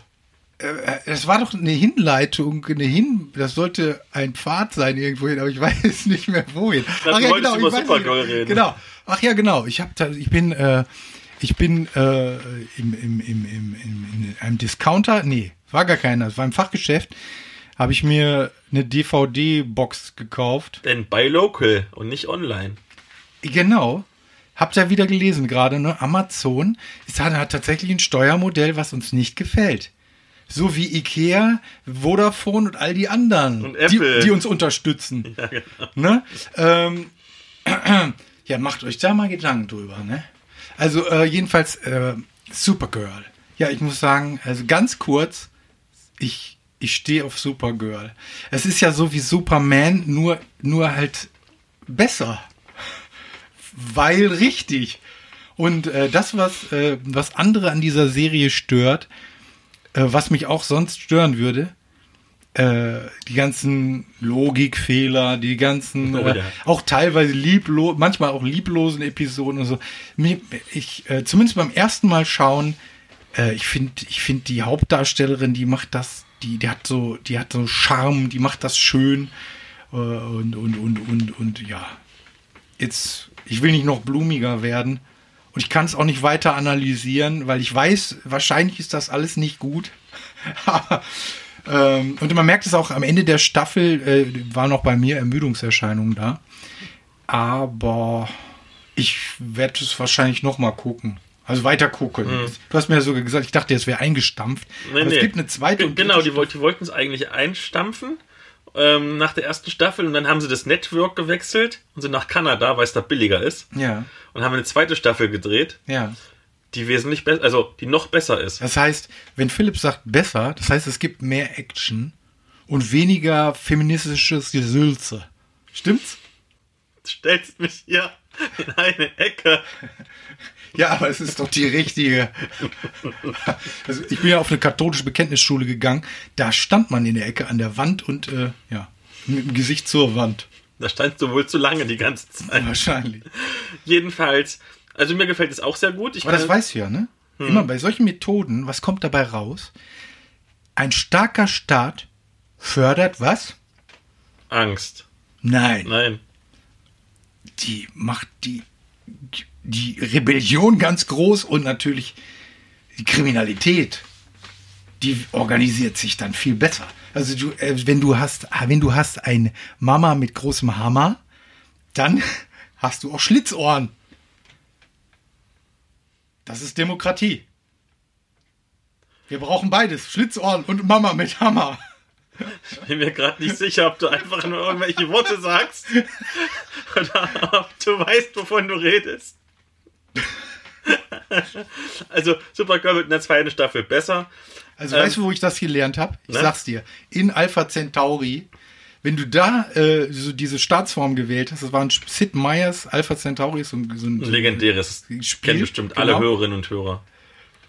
äh, es war doch eine Hinleitung, eine Hin, das sollte ein Pfad sein irgendwohin, aber ich weiß nicht mehr wohin. du wolltest über ich weiß Supergirl reden. Genau. Ach ja, genau. Ich habe, ich bin, äh, ich bin äh, im, im, im, im, im, in einem Discounter, nee, war gar keiner, es war im Fachgeschäft, habe ich mir eine DVD-Box gekauft. Denn bei Local und nicht online. Genau. Habt ihr wieder gelesen gerade, ne? Amazon ist, hat, tatsächlich ein Steuermodell, was uns nicht gefällt. So wie Ikea, Vodafone und all die anderen, die, die uns unterstützen. Ja, genau. Ne? Ähm, ja, macht euch da mal Gedanken drüber, ne? Also äh, jedenfalls äh, Supergirl. Ja, ich muss sagen, also ganz kurz, ich, ich stehe auf Supergirl. Es ist ja so wie Superman, nur, nur halt besser. Weil richtig. Und äh, das, was, äh, was andere an dieser Serie stört, äh, was mich auch sonst stören würde, äh, die ganzen Logikfehler, die ganzen, Oh, äh, ja. auch teilweise lieblos, manchmal auch lieblosen Episoden und so. Ich, äh, zumindest beim ersten Mal schauen, ich finde, ich finde die Hauptdarstellerin, die macht das, die, die hat so, die hat so Charme, die macht das schön und, und, und, und, und ja. Jetzt, ich will nicht noch blumiger werden. Und ich kann es auch nicht weiter analysieren, weil ich weiß, wahrscheinlich ist das alles nicht gut. Aber, ähm, und man merkt es auch am Ende der Staffel, äh, war noch bei mir Ermüdungserscheinungen da. Aber ich werde es wahrscheinlich noch mal gucken. Also weiter gucken. Du hast mir ja sogar gesagt, ich dachte, es wäre eingestampft. Nee, nee. es gibt eine zweite und Genau, die, die wollten es eigentlich einstampfen ähm, nach der ersten Staffel und dann haben sie das Network gewechselt und sind nach Kanada, weil es da billiger ist. Ja, Und haben eine zweite Staffel gedreht, ja. die wesentlich besser, also die noch besser ist. Das heißt, wenn Philipp sagt besser, das heißt, es gibt mehr Action und weniger feministisches Gesülze. Stimmt's? Du stellst mich hier in eine Ecke. Ja, aber es ist doch die richtige. Also ich bin ja auf eine katholische Bekenntnisschule gegangen. Da stand man in der Ecke an der Wand und äh, ja, mit dem Gesicht zur Wand. Da standst du wohl zu lange die ganze Zeit. Wahrscheinlich. Jedenfalls, also mir gefällt es auch sehr gut. Ich Aber das weißt du ja, ne? Immer bei solchen Methoden, was kommt dabei raus? Ein starker Staat fördert was? Angst. Nein. Nein. die macht die, die Rebellion ganz groß und natürlich die Kriminalität, die organisiert sich dann viel besser. Also du, äh, wenn du hast, wenn du hast ein Mama mit großem Hammer, dann hast du auch Schlitzohren. Das ist Demokratie. Wir brauchen beides, Schlitzohren und Mama mit Hammer. Ich bin mir gerade nicht sicher, ob du einfach nur irgendwelche Worte sagst oder ob du weißt, wovon du redest. Also Supergirl wird in der zweiten Staffel besser. Also Ähm, weißt du, wo ich das gelernt habe? Ich ne? sag's dir. In Alpha Centauri, wenn du da äh, so diese Staatsform gewählt hast, das war ein Sid Meier's Alpha Centauri, ist so ein, so Ein legendäres. Spiel, Kennen bestimmt genau. alle Hörerinnen und Hörer.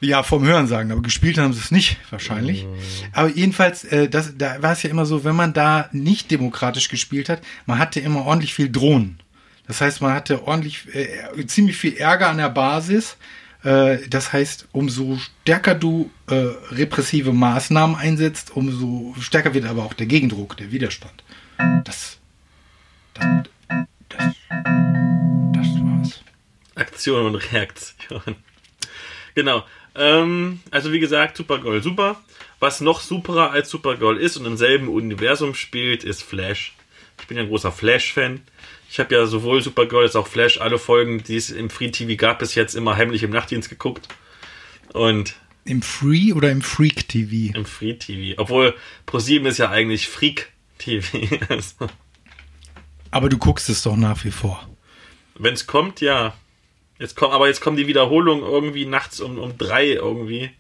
Ja, vom Hören sagen, aber gespielt haben sie es nicht, wahrscheinlich. Mm. Aber jedenfalls, äh, das, da war es ja immer so, wenn man da nicht demokratisch gespielt hat, man hatte immer ordentlich viel Drohnen. Das heißt, man hatte ordentlich, äh, ziemlich viel Ärger an der Basis. Äh, das heißt, umso stärker du äh, repressive Maßnahmen einsetzt, umso stärker wird aber auch der Gegendruck, der Widerstand. Das, das, das, das war's. Aktion und Reaktion. Genau. Ähm, also wie gesagt, Supergirl super. Was noch superer als Supergirl ist und im selben Universum spielt, ist Flash. Ich bin ja ein großer Flash-Fan. Ich habe ja sowohl Supergirl als auch Flash alle Folgen, die es im Free TV gab, bis jetzt immer heimlich im Nachtdienst geguckt. Und Im Free oder im Freak TV? im Free TV. Obwohl ProSieben ist ja eigentlich Freak TV. Also, Aber du guckst es doch nach wie vor. Wenn es kommt, ja. Jetzt kommt, aber jetzt kommen die Wiederholungen irgendwie nachts um, um drei irgendwie.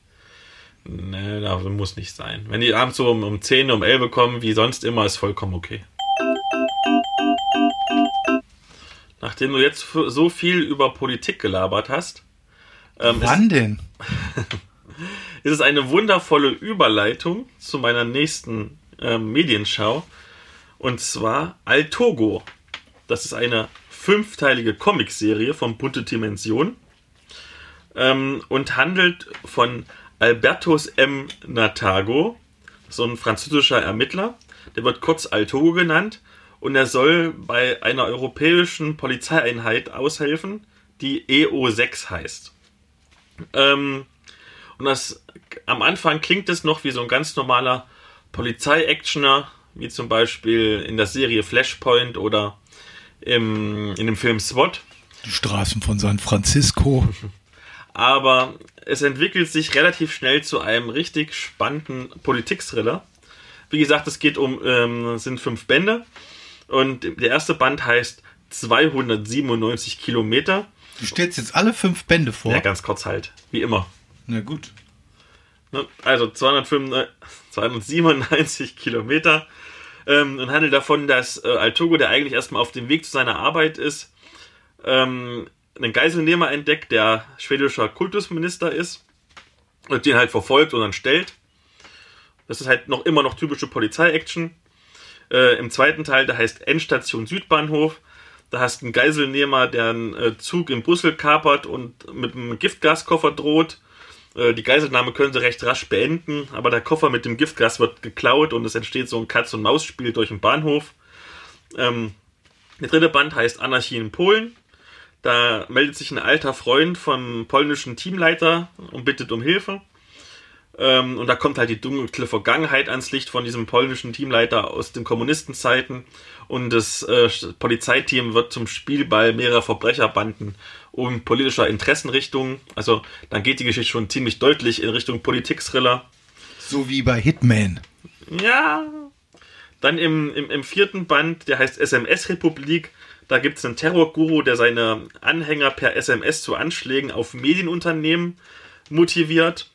Nee, das muss nicht sein. Wenn die abends so um, um 10, um 11 kommen, wie sonst immer, ist vollkommen okay. Nachdem du jetzt so viel über Politik gelabert hast, ähm, ist, Wann denn? ist es eine wundervolle Überleitung zu meiner nächsten ähm, Medienschau. Und zwar Altogo. Das ist eine fünfteilige Comicserie von Bunte Dimension ähm, und handelt von Albertus M. Natago, so ein französischer Ermittler. Der wird kurz Altogo genannt und er soll bei einer europäischen Polizeieinheit aushelfen, die EO6 heißt. Ähm, und das am Anfang klingt es noch wie so ein ganz normaler Polizei-Actioner, wie zum Beispiel in der Serie Flashpoint oder im, in dem Film SWAT. Die Straßen von San Francisco. Aber es entwickelt sich relativ schnell zu einem richtig spannenden Politik-Thriller. Wie gesagt, es geht um, ähm, es sind fünf Bände. Und der erste Band heißt 297 Kilometer. Du stellst jetzt alle fünf Bände vor. Ja, ganz kurz halt, wie immer. Na gut. Ne? Also 295, 297 Kilometer ähm, und handelt davon, dass äh, Altogo, der eigentlich erstmal auf dem Weg zu seiner Arbeit ist, ähm, einen Geiselnehmer entdeckt, der schwedischer Kultusminister ist und den halt verfolgt und dann stellt. Das ist halt noch immer noch typische Polizei-Action. Äh, Im zweiten Teil, der heißt Endstation Südbahnhof. Da hast du einen Geiselnehmer, der einen äh, Zug in Brüssel kapert und mit einem Giftgaskoffer droht. Äh, die Geiselnahme können sie recht rasch beenden, aber der Koffer mit dem Giftgas wird geklaut und es entsteht so ein Katz-und-Maus-Spiel durch den Bahnhof. Ähm, der dritte Band heißt Anarchie in Polen. Da meldet sich ein alter Freund vom polnischen Teamleiter und bittet um Hilfe. Ähm, und da kommt halt die dunkle Vergangenheit ans Licht von diesem polnischen Teamleiter aus den Kommunistenzeiten. Und das äh, Polizeiteam wird zum Spielball mehrerer Verbrecherbanden und politischer Interessenrichtungen. Also dann geht die Geschichte schon ziemlich deutlich in Richtung Politik-Thriller. So wie bei Hitman. Ja. Dann im, im, im vierten Band, der heißt SMS-Republik, da gibt es einen Terrorguru, der seine Anhänger per SMS zu Anschlägen auf Medienunternehmen motiviert.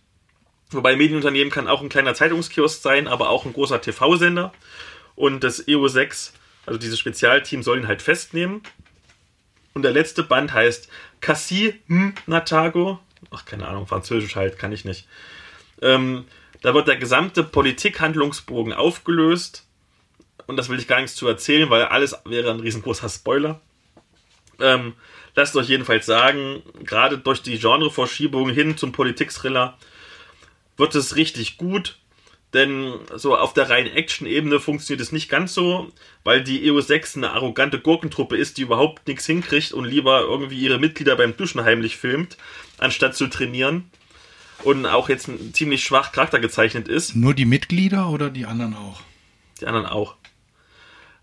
Wobei Medienunternehmen kann auch ein kleiner Zeitungskiosk sein, aber auch ein großer TV-Sender. Und das EO6, also dieses Spezialteam, soll ihn halt festnehmen. Und der letzte Band heißt Cassis hm, Natago. Ach, keine Ahnung, Französisch halt, kann ich nicht. Ähm, da wird der gesamte Politikhandlungsbogen aufgelöst. Und das will ich gar nichts zu erzählen, weil alles wäre ein riesengroßer Spoiler. Ähm, lasst euch jedenfalls sagen, gerade durch die Genreverschiebung hin zum Politik-Thriller wird es richtig gut. Denn so auf der reinen Action-Ebene funktioniert es nicht ganz so, weil die EO6 eine arrogante Gurkentruppe ist, die überhaupt nichts hinkriegt und lieber irgendwie ihre Mitglieder beim Duschen heimlich filmt, anstatt zu trainieren. Und auch jetzt ein ziemlich schwach Charakter gezeichnet ist. Nur die Mitglieder oder die anderen auch? Die anderen auch.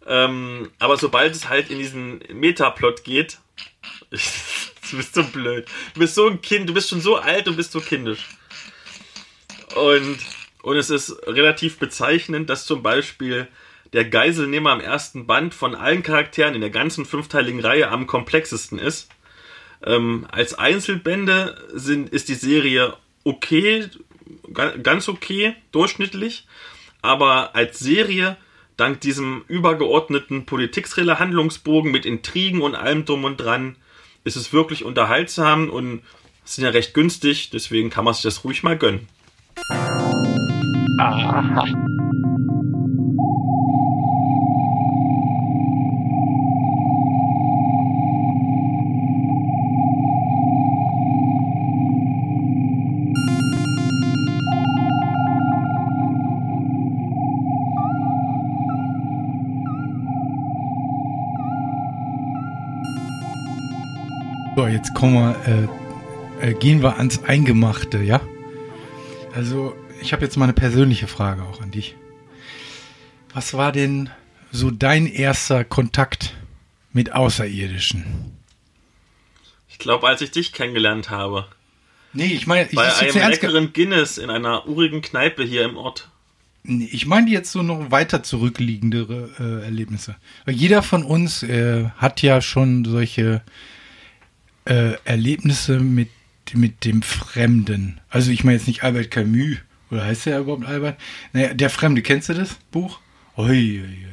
Ähm, aber sobald es halt in diesen Metaplot geht, du bist so blöd. Du bist so ein Kind, du bist schon so alt und bist so kindisch. Und, und es ist relativ bezeichnend, dass zum Beispiel der Geiselnehmer im ersten Band von allen Charakteren in der ganzen fünfteiligen Reihe am komplexesten ist. Ähm, als Einzelbände sind, ist die Serie okay, ga- ganz okay, durchschnittlich. Aber als Serie, dank diesem übergeordneten Politik-Thriller-Handlungsbogen mit Intrigen und allem drum und dran, ist es wirklich unterhaltsam und sind ja recht günstig, deswegen kann man sich das ruhig mal gönnen. Aha. So, jetzt kommen wir, äh, äh, gehen wir ans Eingemachte, ja? Also, ich habe jetzt mal eine persönliche Frage auch an dich. Was war denn so dein erster Kontakt mit Außerirdischen? Ich glaube, als ich dich kennengelernt habe. Nee, ich meine, ich, Bei einem leckeren Guinness in einer urigen Kneipe hier im Ort. Nee, ich meine jetzt so noch weiter zurückliegendere äh, Erlebnisse. Weil jeder von uns äh, hat ja schon solche äh, Erlebnisse mit, mit dem Fremden. Also ich meine jetzt nicht Albert Camus. Oder heißt der überhaupt Albert? Naja, der Fremde, kennst du das Buch? Ui, ui, ui.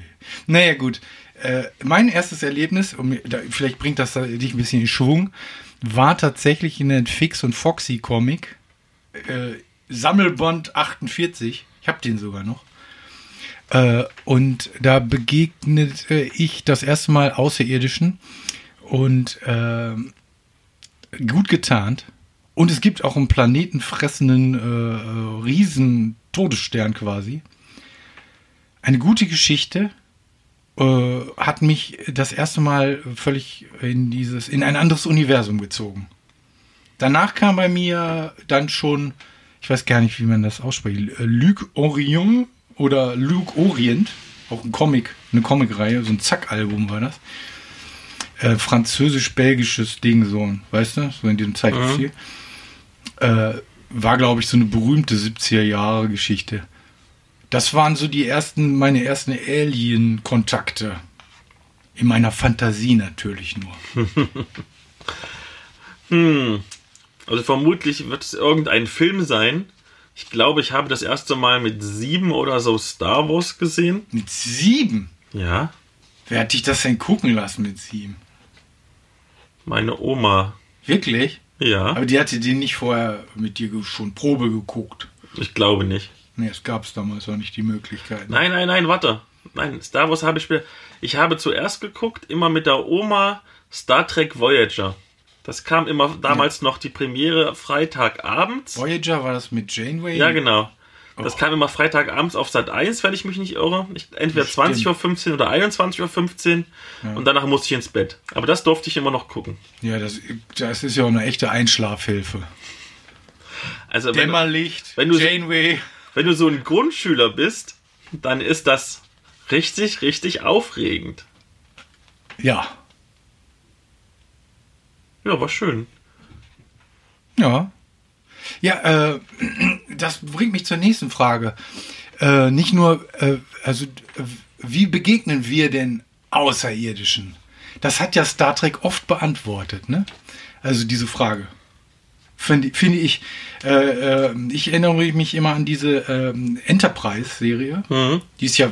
Naja, gut. Äh, mein erstes Erlebnis, um, da, vielleicht bringt das da dich ein bisschen in Schwung, war tatsächlich in den Fix und Foxy Comic. Äh, Sammelband 48. Ich habe den sogar noch. Äh, und da begegnete ich das erste Mal Außerirdischen und ähm, gut getarnt. Und es gibt auch einen planetenfressenden äh, riesen Todesstern quasi. Eine gute Geschichte äh, hat mich das erste Mal völlig in dieses in ein anderes Universum gezogen. Danach kam bei mir dann schon, ich weiß gar nicht, wie man das ausspricht, äh, Luc Orion oder Luc Orient, auch ein Comic, eine Comicreihe, so ein Zack-Album war das. Äh, Französisch-belgisches Ding, so, weißt du, so in diesem Zeichenstil. Äh, war, glaube ich, so eine berühmte 70er-Jahre-Geschichte. Das waren so die ersten, meine ersten Alien-Kontakte. In meiner Fantasie natürlich nur. Hm. Also vermutlich wird es irgendein Film sein. Ich glaube, ich habe das erste Mal mit sieben oder so Star Wars gesehen. Mit sieben? Ja, Wer hat dich das denn gucken lassen mit sieben? meine Oma. Wirklich? Ja, Aber die hatte den nicht vorher mit dir schon Probe geguckt. ich glaube nicht. Nee, es gab es damals auch nicht die Möglichkeit. Nein, nein, nein, warte. Nein, Star Wars habe ich später. Ich habe zuerst geguckt, immer mit der Oma Star Trek Voyager. Das kam immer damals noch die Premiere Freitagabends. Voyager war das mit Janeway? Ja, genau. Das Oh. kam immer Freitagabends auf Sat 1, wenn ich mich nicht irre. Ich, entweder Stimmt. 20.15 Uhr oder 21.15 Uhr. Und danach musste ich ins Bett. Aber das durfte ich immer noch gucken. Ja, das, das ist ja auch eine echte Einschlafhilfe. Also wenn, Dämmerlicht, wenn du- Janeway. wenn du so ein Grundschüler bist, dann ist das richtig, richtig aufregend. Ja. Ja, war schön. Ja. Ja, äh, das bringt mich zur nächsten Frage. Äh, nicht nur, äh, also, äh, wie begegnen wir denn Außerirdischen? Das hat ja Star Trek oft beantwortet, ne? Also diese Frage. Finde finde ich, äh, äh, ich erinnere mich immer an diese ähm, Enterprise-Serie. Mhm. Die ist ja,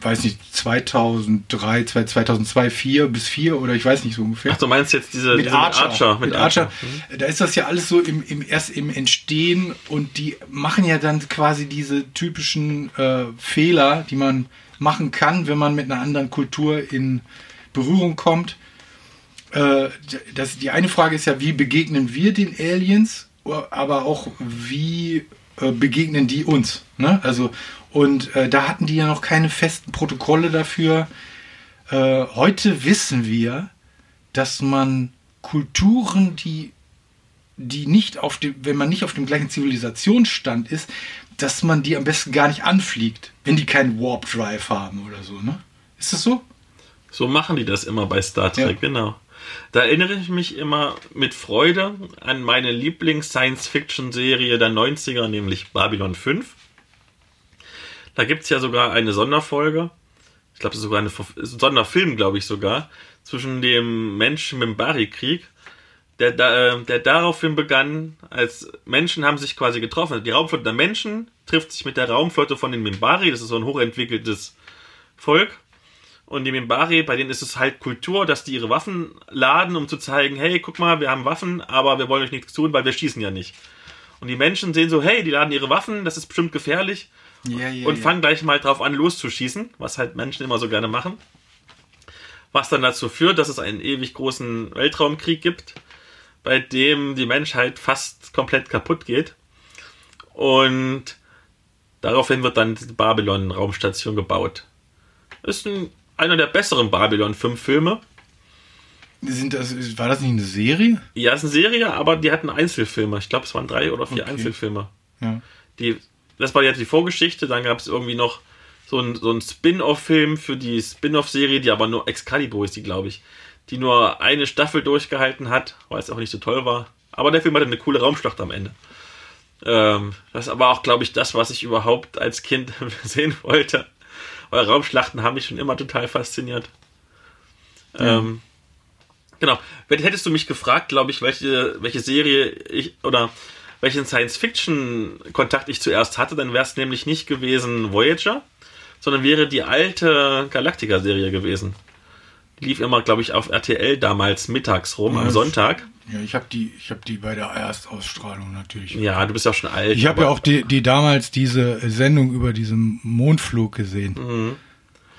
weiß nicht, 2003, 2002, 4 bis 4 oder ich weiß nicht so ungefähr Ach, du meinst jetzt diese mit diese Archer. mit, Mit Archer. Archer. Da ist das ja alles so im, im erst im Entstehen und die machen ja dann quasi diese typischen äh, Fehler, die man machen kann, wenn man mit einer anderen Kultur in Berührung kommt. Äh, das, die eine Frage ist ja, wie begegnen wir den Aliens, aber auch wie äh, begegnen die uns? Ne? Also und äh, da hatten die ja noch keine festen Protokolle dafür. Äh, heute wissen wir, dass man Kulturen, die, die nicht auf dem, wenn man nicht auf dem gleichen Zivilisationsstand ist, dass man die am besten gar nicht anfliegt, wenn die keinen Warp Drive haben oder so, ne? Ist das so? So machen die das immer bei Star Trek, Ja. genau. Da erinnere ich mich immer mit Freude an meine Lieblings-Science-Fiction-Serie der 90er, nämlich Babylon 5. Da gibt es ja sogar eine Sonderfolge, ich glaube, sogar eine Sonderfilm, glaube ich sogar, zwischen dem Menschen-Mimbari-Krieg, der, da, äh, der daraufhin begann, als Menschen haben sich quasi getroffen. Die Raumflotte der Menschen trifft sich mit der Raumflotte von den Mimbari, das ist so ein hochentwickeltes Volk. Und die Mimbari, bei denen ist es halt Kultur, dass die ihre Waffen laden, um zu zeigen, hey, guck mal, wir haben Waffen, aber wir wollen euch nichts tun, weil wir schießen ja nicht. Und die Menschen sehen so, hey, die laden ihre Waffen, das ist bestimmt gefährlich. Ja. und fangen gleich mal drauf an, loszuschießen, was halt Menschen immer so gerne machen. Was dann dazu führt, dass es einen ewig großen Weltraumkrieg gibt, bei dem die Menschheit fast komplett kaputt geht. Und daraufhin wird dann die Babylon-Raumstation gebaut. Ist ein, einer der besseren Babylon 5 Filme. Sind das, war das nicht eine Serie? Ja, es ist eine Serie, aber die hatten Einzelfilme. Ich glaube, es waren drei oder vier Okay. Einzelfilme. Ja. Die, das war jetzt die Vorgeschichte. Dann gab es irgendwie noch so ein, so ein Spin-off-Film für die Spin-off-Serie, die aber nur Excalibur ist, die glaube ich, die nur eine Staffel durchgehalten hat, weil es auch nicht so toll war. Aber der Film hatte eine coole Raumschlacht am Ende. Ähm, das aber auch, glaube ich, das, was ich überhaupt als Kind sehen wollte. Weil Raumschlachten haben mich schon immer total fasziniert. Ähm, genau. Hättest du mich gefragt, glaube ich, welche, welche Serie ich oder welchen Science-Fiction-Kontakt ich zuerst hatte, dann wäre es nämlich nicht gewesen Voyager, sondern wäre die alte Galactica-Serie gewesen. Die lief immer, glaube ich, auf RTL damals mittags rum, am Ja. Sonntag. Ja, ich habe die, ich habe die bei der Erstausstrahlung natürlich. Ja, du bist ja schon alt. Ich habe ja auch die, die damals diese Sendung über diesen Mondflug gesehen. Mhm.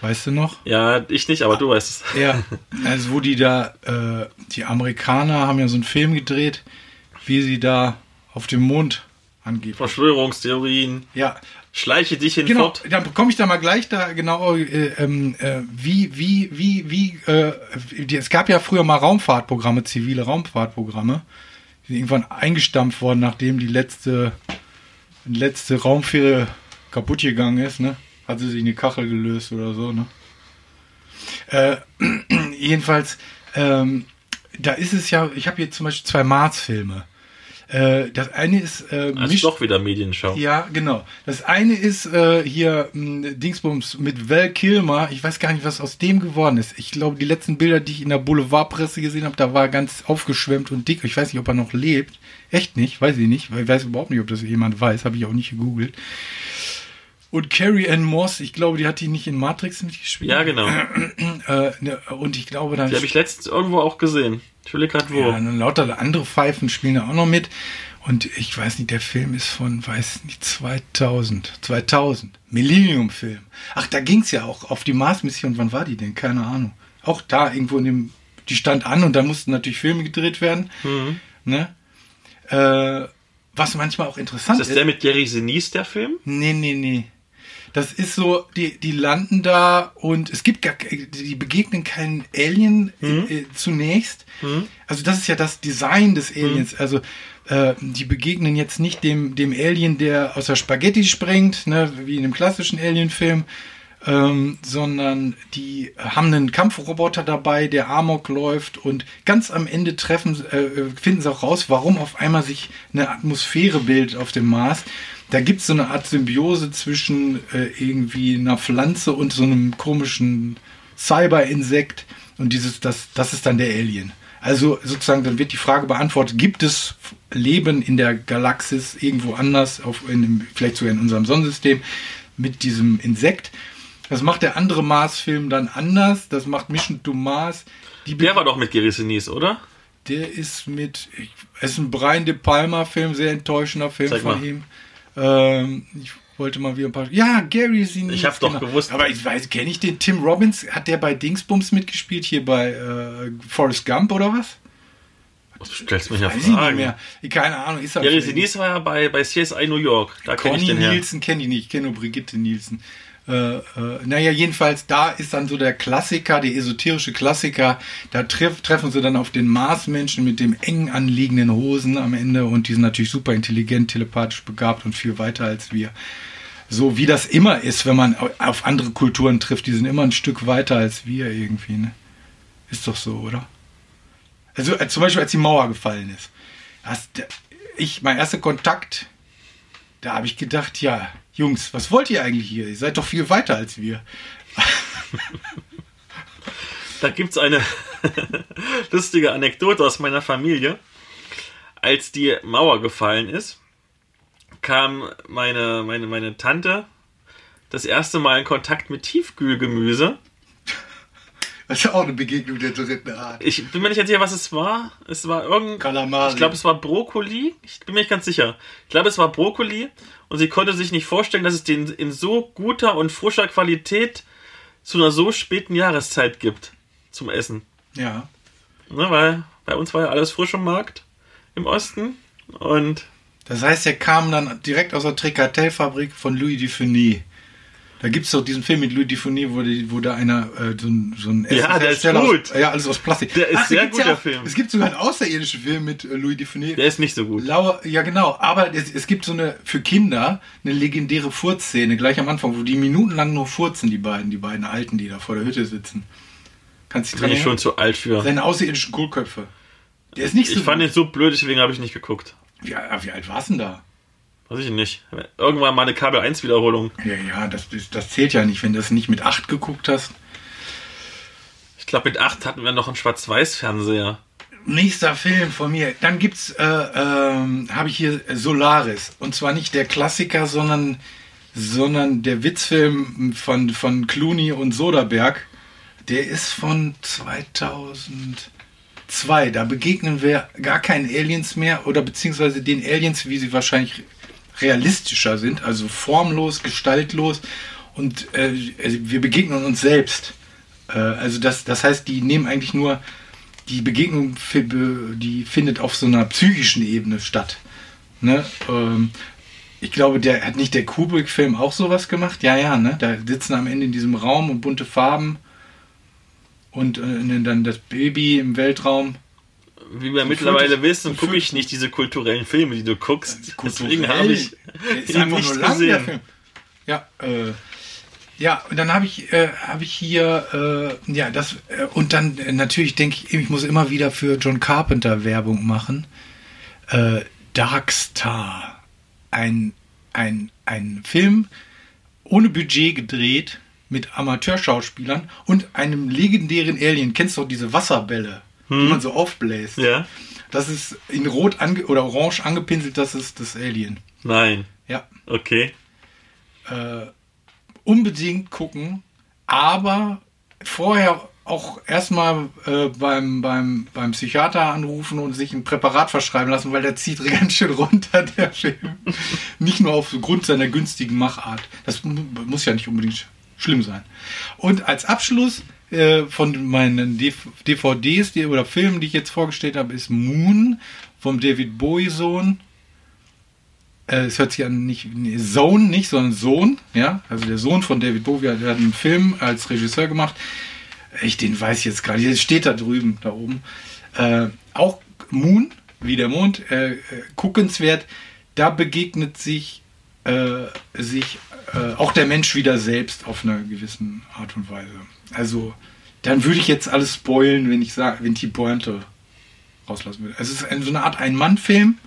Weißt du noch? Ja, ich nicht, aber du weißt es. Ja, also wo die da, äh, die Amerikaner haben ja so einen Film gedreht, wie sie da auf dem Mond angeben. Verschwörungstheorien. Ja, Schleiche dich genau. hinfort. Dann komme ich da mal gleich da genau, äh, ähm, äh, wie, wie, wie, wie, äh, die, es gab ja früher mal Raumfahrtprogramme, zivile Raumfahrtprogramme, die irgendwann eingestampft worden, nachdem die letzte, letzte Raumfähre kaputt gegangen ist, ne? Hat sie sich eine Kachel gelöst oder so, ne? Äh, jedenfalls, ähm, da ist es ja, ich habe hier zum Beispiel zwei Mars-Filme. Äh, das eine ist äh, ist Misch- doch wieder Medienschau. ja, genau. Das eine ist äh, hier mh, Dingsbums mit Val Kilmer. Ich weiß gar nicht, was aus dem geworden ist. Ich glaube, die letzten Bilder, die ich in der Boulevardpresse gesehen habe, da war er ganz aufgeschwemmt und dick. Ich weiß nicht, ob er noch lebt. Echt nicht, weiß ich nicht. Ich weiß überhaupt nicht, ob das jemand weiß. Habe ich auch nicht gegoogelt. Und Carrie Ann Moss, ich glaube, die hat die nicht in Matrix mitgespielt. Ja, genau. Äh, ne, und ich glaube, dann Die habe ich letztens irgendwo auch gesehen. Ich will gerade wo. ja, und lauter andere Pfeifen spielen da auch noch mit. Und ich weiß nicht, der Film ist von, weiß nicht, 2000. 2000. Millennium-Film. Ach, da ging's ja auch auf die Mars-Mission. Wann war die denn? Keine Ahnung. Auch da irgendwo in dem, die stand an und da mussten natürlich Filme gedreht werden. Mhm. Ne? Äh, was manchmal auch interessant Ist das der mit Gary Sinise, der Film? Nee, nee, nee. Das ist so, die, die landen da und es gibt gar, die begegnen keinen Alien äh, zunächst. Also das ist ja das Design des Aliens. Also äh, die begegnen jetzt nicht dem, dem Alien, der aus der Spaghetti springt, ne, wie in dem klassischen Alien-Film, ähm, sondern die haben einen Kampfroboter dabei, der Amok läuft und ganz am Ende treffen, äh, finden sie auch raus, warum auf einmal sich eine Atmosphäre bildet auf dem Mars. Da gibt es so eine Art Symbiose zwischen äh, irgendwie einer Pflanze und so einem komischen Cyber-Insekt und dieses, das, das ist dann der Alien. Also sozusagen, dann wird die Frage beantwortet, gibt es Leben in der Galaxis irgendwo anders, auf, in, vielleicht sogar in unserem Sonnensystem, mit diesem Insekt? Das macht der andere Mars-Film dann anders. Das macht Mission to Mars. Die Der war doch mit Gary Sinise, oder? der ist mit, es ist ein Brian De Palma Film, sehr enttäuschender Film Zeig von mal. ihm. Ähm, ich wollte mal wieder ein paar, ja, Gary Sinise. Ich hab's doch gewusst. Aber ich weiß, kenne ich den Tim Robbins? Hat der bei Dingsbums mitgespielt, hier bei äh, Forrest Gump oder was? Du stellst mich ja Weiß ich nicht Fragen. mehr. Keine Ahnung, ist er Gary Sinise war ja bei, bei CSI New York. Da kenne ich den. Nielsen kenne ich nicht, ich kenne nur Brigitte Nielsen. Äh, äh, naja, jedenfalls, da ist dann so der Klassiker, der esoterische Klassiker. Da treff, treffen sie dann auf den Marsmenschen mit dem eng anliegenden Hosen am Ende und die sind natürlich super intelligent, telepathisch begabt und viel weiter als wir. So wie das immer ist, wenn man au- auf andere Kulturen trifft, die sind immer ein Stück weiter als wir irgendwie. Ne? Ist doch so, oder? Also äh, zum Beispiel, als die Mauer gefallen ist. Hast, ich, mein erster Kontakt da habe ich gedacht, ja, Jungs, was wollt ihr eigentlich hier? Ihr seid doch viel weiter als wir. Da gibt's eine lustige Anekdote aus meiner Familie. Als die Mauer gefallen ist, kam meine, meine, meine Tante das erste Mal in Kontakt mit Tiefkühlgemüse. Das ist auch eine Begegnung der dritten Art. Ich bin mir nicht ganz sicher, was es war. Es war irgendein. Kalamari. Ich glaube, es war Brokkoli. Ich bin mir nicht ganz sicher. Ich glaube, es war Brokkoli. Und sie konnte sich nicht vorstellen, dass es den in so guter und frischer Qualität zu einer so späten Jahreszeit gibt zum Essen. Ja. Ne, weil bei uns war ja alles frisch im Markt im Osten. Und Das heißt, er kam dann direkt aus der Trikatellfabrik von Louis Dufiné. Da gibt's doch diesen Film mit Louis Dufournet, wo, die, wo da einer äh, so ein, so ein Ja, der ist gut. Aus, ja, alles aus Plastik. Der ist da sehr ja guter auch, Film. Es gibt sogar einen außerirdischen Film mit äh, Louis Dufournet. Der ist nicht so gut. Lauer, ja genau, aber es, es gibt so eine, für Kinder, eine legendäre Furzszene, gleich am Anfang, wo die minutenlang nur furzen, die beiden, die beiden Alten, die da vor der Hütte sitzen. Kannst du dich Bin dran ich schon zu alt für. Seine außerirdischen Kohlköpfe. Der ist nicht so Ich fand gut. ihn so blöd, deswegen habe ich nicht geguckt. Wie, wie alt warst du denn da? Weiß ich nicht. Irgendwann mal eine Kabel 1 Wiederholung. Ja, ja, das, das, das zählt ja nicht, wenn du das nicht mit 8 geguckt hast. Ich glaube, mit 8 hatten wir noch einen Schwarz-Weiß-Fernseher. Nächster Film von mir. Dann gibt's, äh, ähm, habe ich hier Solaris. Und zwar nicht der Klassiker, sondern, sondern der Witzfilm von, von Clooney und Soderbergh. Der ist von 2002. Da begegnen wir gar keinen Aliens mehr oder beziehungsweise den Aliens, wie sie wahrscheinlich realistischer sind, also formlos, gestaltlos. Und äh, wir begegnen uns selbst. Äh, also das, das heißt, die nehmen eigentlich nur die Begegnung, die findet auf so einer psychischen Ebene statt. Ne? Ähm, ich glaube, der hat nicht der Kubrick-Film auch sowas gemacht? Ja, ja, ne? Da sitzen am Ende in diesem Raum und bunte Farben und äh, dann das Baby im Weltraum. Wie wir So mittlerweile es- wissen, gucke ich nicht diese kulturellen Filme, die du guckst. Deswegen Kulturell. habe ich ist ihn einfach nicht nur lang, gesehen. Ja, äh, ja, und dann habe ich, äh, habe ich hier, äh, ja, das, äh, und dann äh, natürlich denke ich, ich muss immer wieder für John Carpenter Werbung machen. Äh, Dark Star. Ein, ein, ein Film ohne Budget gedreht mit Amateurschauspielern und einem legendären Alien. Kennst du diese Wasserbälle, die man so aufbläst? Ja? Das ist in Rot oder Orange angepinselt, das ist das Alien. Nein. Ja. Okay. Äh, unbedingt gucken, aber vorher auch erstmal äh, beim, beim, beim Psychiater anrufen und sich ein Präparat verschreiben lassen, weil der zieht ganz schön runter, der Film. Nicht nur aufgrund seiner günstigen Machart. Das mu- muss ja nicht unbedingt schlimm sein. Und als Abschluss äh, von meinen DV DVDs die, oder Filmen, die ich jetzt vorgestellt habe, ist Moon vom David Bowie-Sohn. Äh, es hört sich an, nicht nee, Zone, nicht, sondern Sohn, ja, also der Sohn von David Bowie, der hat einen Film als Regisseur gemacht. Ich den weiß jetzt gerade, der steht da drüben, da oben. Äh, auch Moon, wie der Mond, äh, äh, guckenswert. Da begegnet sich, äh, sich äh, auch der Mensch wieder selbst auf einer gewissen Art und Weise. Also, dann würde ich jetzt alles spoilen, wenn ich sage, wenn die Pointe rauslassen würde. Es ist ein, so eine Art Ein-Mann-Film.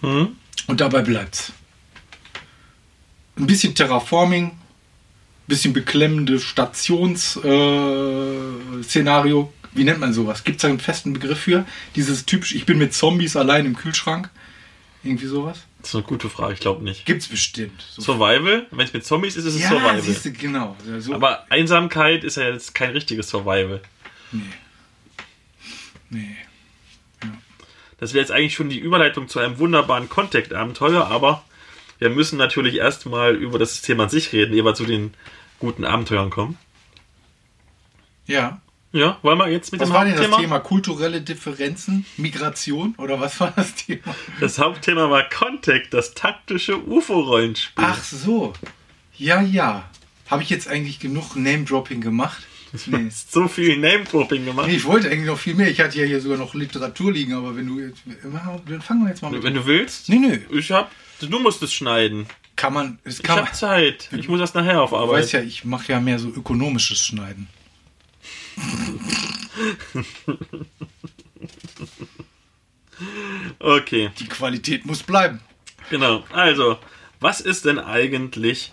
Hm? Und dabei bleibt's. Ein bisschen Terraforming, bisschen beklemmende Stationsszenario. Äh. Wie nennt man sowas? Gibt es da einen festen Begriff für? Dieses typisch, ich bin mit Zombies allein im Kühlschrank. Irgendwie sowas? Das ist eine gute Frage, ich glaube nicht. Gibt's bestimmt. So- Survival? Wenn es mit Zombies ist, ist es ja, Survival. siehst du, genau. Ja, so, Aber Einsamkeit ist ja jetzt kein richtiges Survival. nee. Nee. Das wäre jetzt eigentlich schon die Überleitung zu einem wunderbaren Contact-Abenteuer, aber wir müssen natürlich erstmal über das System an sich reden, ehe wir zu den guten Abenteuern kommen. Ja. Ja, wollen wir jetzt mit Was dem war denn das Hauptthema? Thema? Kulturelle Differenzen? Migration? Oder was war das Thema? Das Hauptthema war Contact, das taktische UFO-Rollenspiel. Ach so. Ja, ja. Habe ich jetzt eigentlich genug Name-Dropping gemacht? Nee. So viel Name-Dropping gemacht. nee, ich wollte eigentlich noch viel mehr. Ich hatte ja hier sogar noch Literatur liegen, aber wenn du jetzt. Dann fangen wir jetzt mal mit. Wenn du willst. Nee, nee. Ich hab. Du musst es schneiden. Kann man. Es Ich kann man. hab Zeit. Ich muss erst nachher auf Du weißt ja, ich mache ja mehr so ökonomisches Schneiden. Okay, Die Qualität muss bleiben. genau. Also, was ist denn eigentlich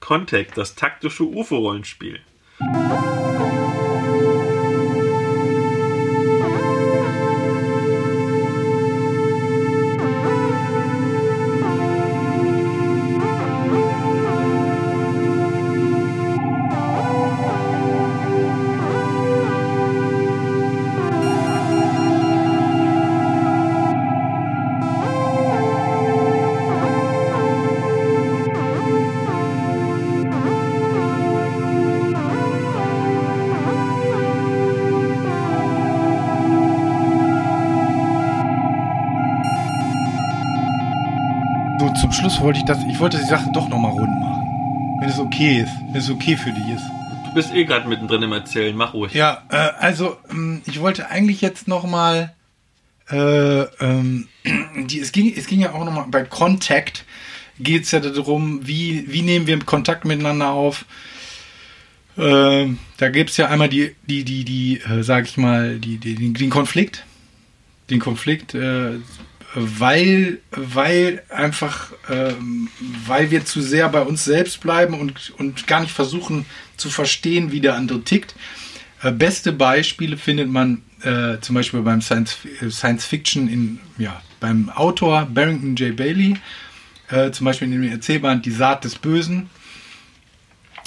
Contact, das taktische UFO-Rollenspiel? Wollte ich das. Ich wollte die Sache doch nochmal rund machen. Wenn es okay ist, wenn es okay für dich ist. Du bist eh gerade mittendrin im Erzählen, mach ruhig. Ja, äh, also ähm, ich wollte eigentlich jetzt noch mal, äh, ähm, die, es, ging, es ging ja auch noch mal, bei Contact geht es ja darum, wie, wie nehmen wir Kontakt miteinander auf. Ähm, da gibt es ja einmal die, die, die, die, äh, sag ich mal, die, die, den, den Konflikt. Den Konflikt, äh, weil, weil einfach, ähm, weil wir zu sehr bei uns selbst bleiben und, und gar nicht versuchen zu verstehen, wie der andere tickt. Äh, beste Beispiele findet man äh, zum Beispiel beim Science, Science Fiction in, ja, beim Autor Barrington J. Bailey, äh, zum Beispiel in dem Erzählband Die Saat des Bösen.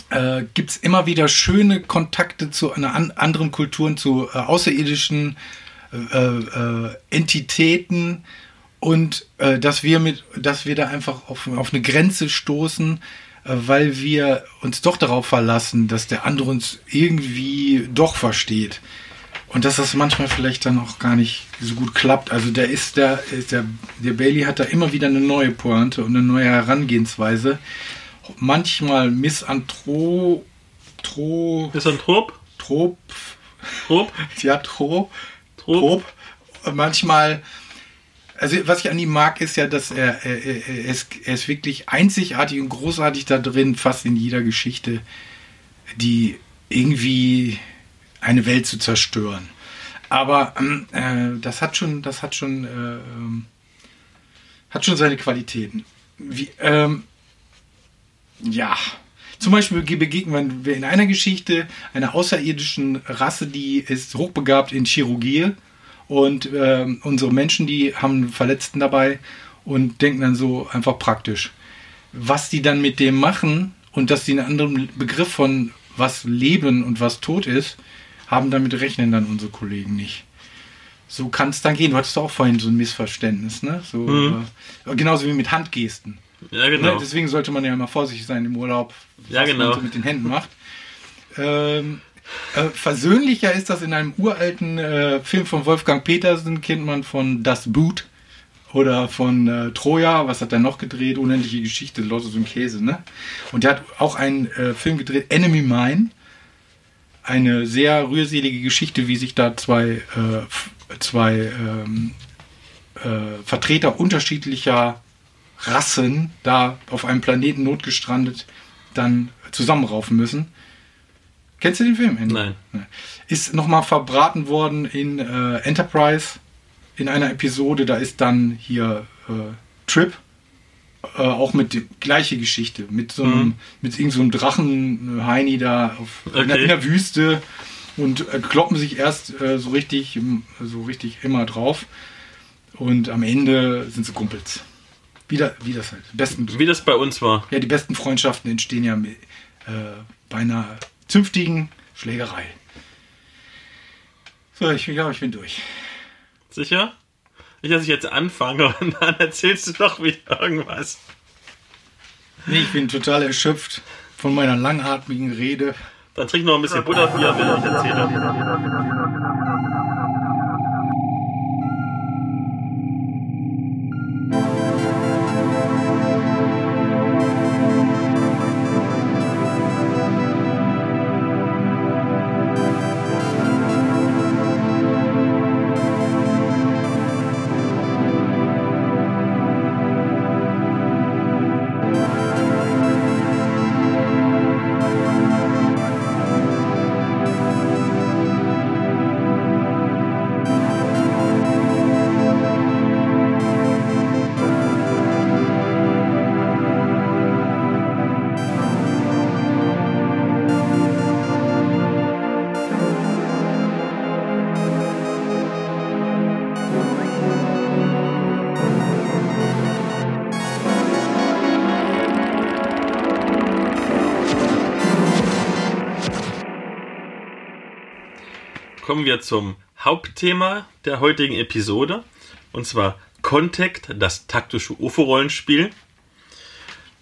Äh, Gibt es immer wieder schöne Kontakte zu an, anderen Kulturen, zu äh, außerirdischen äh, äh, Entitäten und äh, dass wir mit, dass wir da einfach auf, auf eine Grenze stoßen, äh, weil wir uns doch darauf verlassen, dass der andere uns irgendwie doch versteht. Und dass das manchmal vielleicht dann auch gar nicht so gut klappt. Also der ist der, ist der, der Bailey hat da immer wieder eine neue Pointe und eine neue Herangehensweise. Manchmal Misanthrop, Tro, Trop? Trop, Trop? ja, Trop, Trop? Trop. Manchmal, also was ich an ihm mag, ist ja, dass er, er, er, ist, er ist wirklich einzigartig und großartig da drin, fast in jeder Geschichte, die irgendwie eine Welt zu zerstören. Aber ähm, äh, das hat schon, das hat schon, äh, ähm, hat schon seine Qualitäten. Wie, ähm, ja, zum Beispiel begegnen wir in einer Geschichte einer außerirdischen Rasse, die ist hochbegabt in Chirurgie und ähm, unsere Menschen, die haben Verletzten dabei und denken dann so einfach praktisch. Was die dann mit dem machen und dass die einen anderen Begriff von was Leben und was Tod ist, haben damit rechnen dann unsere Kollegen nicht. So kann es dann gehen. Du hattest auch vorhin so ein Missverständnis, ne? So, Mhm. äh, genauso wie mit Handgesten. Ja, genau. Ne? Deswegen sollte man ja immer vorsichtig sein im Urlaub, Ja, was genau. man so mit den Händen macht. Ähm, äh, versöhnlicher ist das in einem uralten äh, Film von Wolfgang Petersen, kennt man von Das Boot oder von äh, Troja, was hat er noch gedreht? Unendliche Geschichte, Lotus und Käse, ne? Und der hat auch einen äh, Film gedreht, Enemy Mine. Eine sehr rührselige Geschichte, wie sich da zwei, äh, zwei ähm, äh, Vertreter unterschiedlicher Rassen da auf einem Planeten notgestrandet dann zusammenraufen müssen. Kennst du den Film? Andy? Nein. Ist nochmal verbraten worden in äh, Enterprise in einer Episode. Da ist dann hier äh, Trip. Äh, auch mit dem, gleiche Geschichte. Mit so einem, Mhm. mit irgendeinem so einem Drachen äh, Heini da auf, in, der, Okay. in der Wüste und äh, kloppen sich erst äh, so richtig, so richtig immer drauf. Und am Ende sind sie Kumpels. Wieder, wie das halt. Besten, Wie das bei uns war. ja, die besten Freundschaften entstehen ja äh, bei einer zünftigen Schlägerei. So, ich glaube, ich bin durch. Sicher? Nicht, dass ich jetzt anfange und dann erzählst du doch wieder irgendwas. Nee, ich bin total erschöpft von meiner langatmigen Rede. Dann trink noch ein bisschen Butterbier, wenn ich erzähle. Kommen wir zum Hauptthema der heutigen Episode. Und zwar Contact, das taktische UFO-Rollenspiel.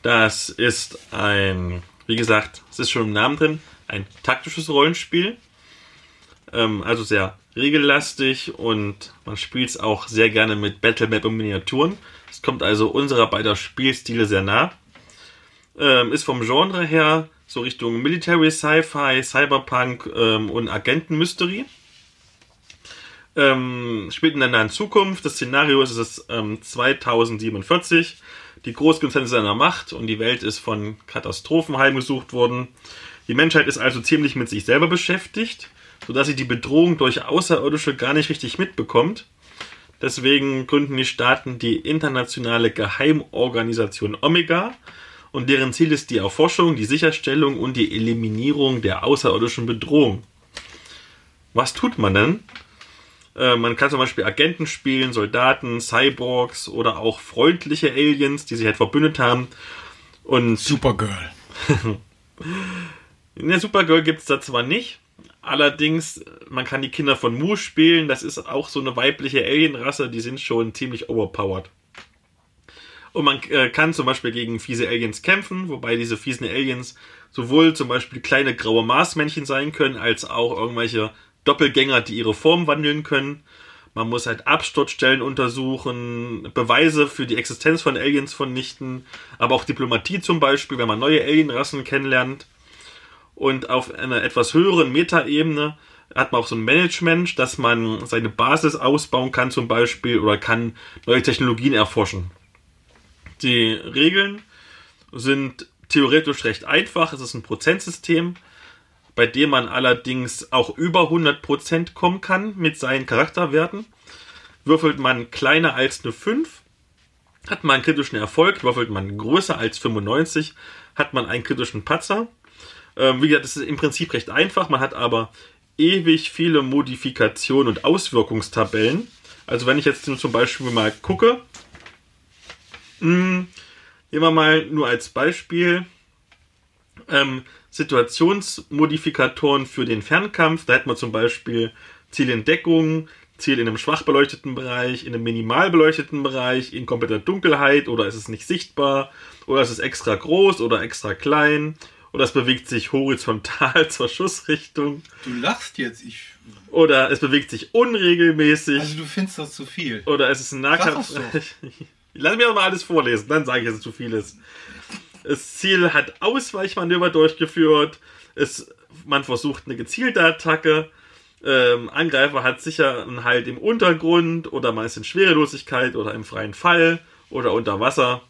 Das ist ein, wie gesagt, es ist schon im Namen drin, ein taktisches Rollenspiel. Ähm, also sehr regellastig und man spielt es auch sehr gerne mit Battlemap und Miniaturen. Es kommt also unserer beider Spielstile sehr nah. Ähm, ist vom Genre her so Richtung Military Sci-Fi, Cyberpunk ähm, und Agenten-Mystery. Ähm, spielt in der nahen Zukunft. Das Szenario ist es ähm, 2047. Die Großkonzerne sind an der Macht und die Welt ist von Katastrophen heimgesucht worden. Die Menschheit ist also ziemlich mit sich selber beschäftigt, sodass sie die Bedrohung durch Außerirdische gar nicht richtig mitbekommt. Deswegen gründen die Staaten die internationale Geheimorganisation Omega und deren Ziel ist die Erforschung, die Sicherstellung und die Eliminierung der außerirdischen Bedrohung. Was tut man denn? Äh, man kann zum Beispiel Agenten spielen, Soldaten, Cyborgs oder auch freundliche Aliens, die sich halt verbündet haben. Und Supergirl. in der Supergirl gibt es da zwar nicht, allerdings, man kann die Kinder von Mu spielen, das ist auch so eine weibliche Alienrasse, die sind schon ziemlich overpowered. Und man äh, kann zum Beispiel gegen fiese Aliens kämpfen, wobei diese fiesen Aliens sowohl zum Beispiel kleine graue Marsmännchen sein können, als auch irgendwelche Doppelgänger, die ihre Form wandeln können. Man muss halt Absturzstellen untersuchen, Beweise für die Existenz von Aliens vernichten, aber auch Diplomatie zum Beispiel, wenn man neue Alienrassen kennenlernt. Und auf einer etwas höheren Metaebene hat man auch so ein Management, dass man seine Basis ausbauen kann zum Beispiel oder kann neue Technologien erforschen. Die Regeln sind theoretisch recht einfach. Es ist ein Prozentsystem, bei dem man allerdings auch über 100% kommen kann mit seinen Charakterwerten. Würfelt man kleiner als eine 5, hat man einen kritischen Erfolg. Würfelt man größer als 95, hat man einen kritischen Patzer. Ähm, wie gesagt, es ist im Prinzip recht einfach. Man hat aber ewig viele Modifikationen und Auswirkungstabellen. Also wenn ich jetzt zum Beispiel mal gucke, hm, nehmen wir mal nur als Beispiel ähm, Situationsmodifikatoren für den Fernkampf. Da hätten wir zum Beispiel Ziel in Deckung, Ziel in einem schwach beleuchteten Bereich, in einem minimal beleuchteten Bereich, in kompletter Dunkelheit oder ist es nicht sichtbar oder ist es extra groß oder extra klein oder es bewegt sich horizontal zur Schussrichtung Du lachst jetzt, ich. oder es bewegt sich unregelmäßig Also du findest das zu viel. oder es ist ein Nahkampf. Lass mir doch mal alles vorlesen, dann sage ich, dass es zu viel ist. Das Ziel hat Ausweichmanöver durchgeführt. Es, man versucht eine gezielte Attacke. Ähm, Angreifer hat sicher einen Halt im Untergrund oder man ist in Schwerelosigkeit oder im freien Fall oder unter Wasser.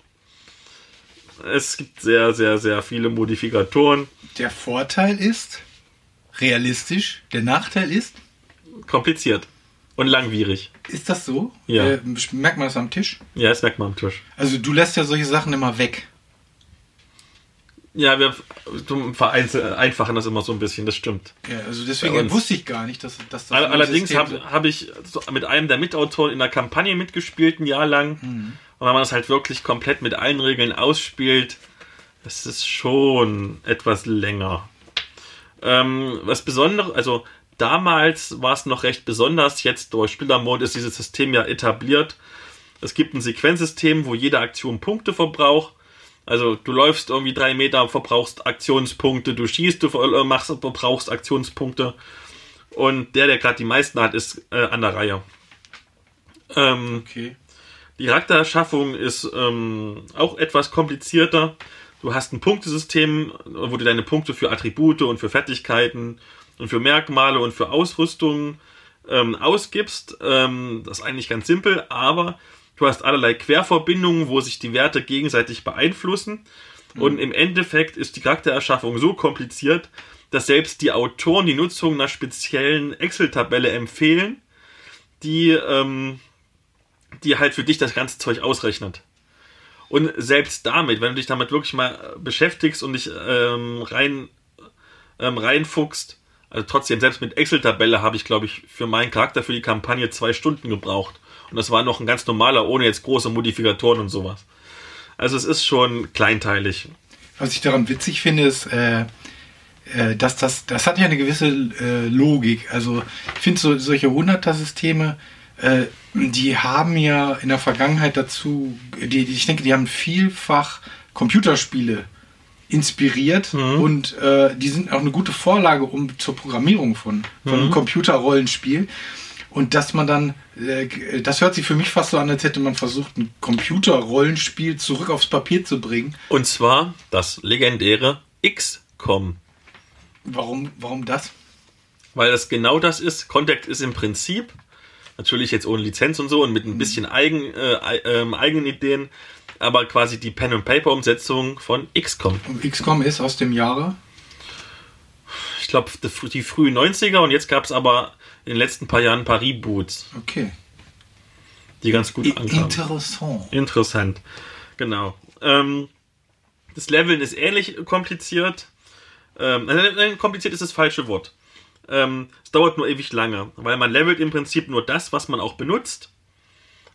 Es gibt sehr, sehr, sehr viele Modifikatoren. Der Vorteil ist realistisch. Der Nachteil ist, Kompliziert und langwierig. ist das so? Ja. Äh, merkt man das am Tisch? Ja, das merkt man am Tisch. Also du lässt ja solche Sachen immer weg. Ja, wir vereinfachen das immer so ein bisschen, das stimmt. Ja, also deswegen wusste ich gar nicht, dass, dass das. All- ein Allerdings habe hab ich mit einem der Mitautoren in der Kampagne mitgespielt, ein Jahr lang. Und wenn man das halt wirklich komplett mit allen Regeln ausspielt, das ist schon etwas länger. Ähm, was Besonderes, also damals war es noch recht besonders, jetzt durch Spielermode ist dieses System ja etabliert. Es gibt ein Sequenzsystem, wo jede Aktion Punkte verbraucht. Also du läufst irgendwie drei Meter, verbrauchst Aktionspunkte, du schießt, du äh, machst, verbrauchst Aktionspunkte. Und der, der gerade die meisten hat, ist äh, an der Reihe. Ähm, Okay. die Charaktererschaffung ist ähm, auch etwas komplizierter. Du hast ein Punktesystem, wo du deine Punkte für Attribute und für Fertigkeiten und für Merkmale und für Ausrüstung ähm, ausgibst. Ähm, das ist eigentlich ganz simpel, aber du hast allerlei Querverbindungen, wo sich die Werte gegenseitig beeinflussen. Und im Endeffekt ist die Charaktererschaffung so kompliziert, dass selbst die Autoren die Nutzung einer speziellen Excel-Tabelle empfehlen, die ähm, die halt für dich das ganze Zeug ausrechnet. Und selbst damit, wenn du dich damit wirklich mal äh, beschäftigst und dich ähm, rein ähm, reinfuchst, also trotzdem, selbst mit Excel-Tabelle habe ich, glaube ich, für meinen Charakter für die Kampagne zwei Stunden gebraucht. Und das war noch ein ganz normaler, ohne jetzt große Modifikatoren und sowas. Also es ist schon kleinteilig. Was ich daran witzig finde, ist, äh, äh, dass das, das hat ja eine gewisse äh, Logik. Also ich finde so, solche 100er-Systeme, äh, die haben ja in der Vergangenheit dazu, die, die, ich denke, die haben vielfach Computerspiele inspiriert und äh, die sind auch eine gute Vorlage um zur Programmierung von, von einem Computerrollenspiel. Und dass man dann, äh, das hört sich für mich fast so an, als hätte man versucht, ein Computerrollenspiel zurück aufs Papier zu bringen. Und zwar das legendäre XCOM. Warum, warum das? Weil das genau das ist. Contact ist im Prinzip, natürlich jetzt ohne Lizenz und so und mit ein bisschen eigen, äh, ähm, eigenen Ideen, aber quasi die Pen-and-Paper-Umsetzung von XCOM. Und XCOM ist aus dem Jahre. Ich glaube, die, die frühen 90er und jetzt gab es aber in den letzten paar Jahren ein paar Reboots, Okay. die ganz gut I ankamen. interessant. Interessant. Genau. Ähm, das Leveln ist ähnlich kompliziert. Ähm, nein, nein, kompliziert ist das falsche Wort. Ähm, es dauert nur ewig lange, weil man levelt im Prinzip nur das, was man auch benutzt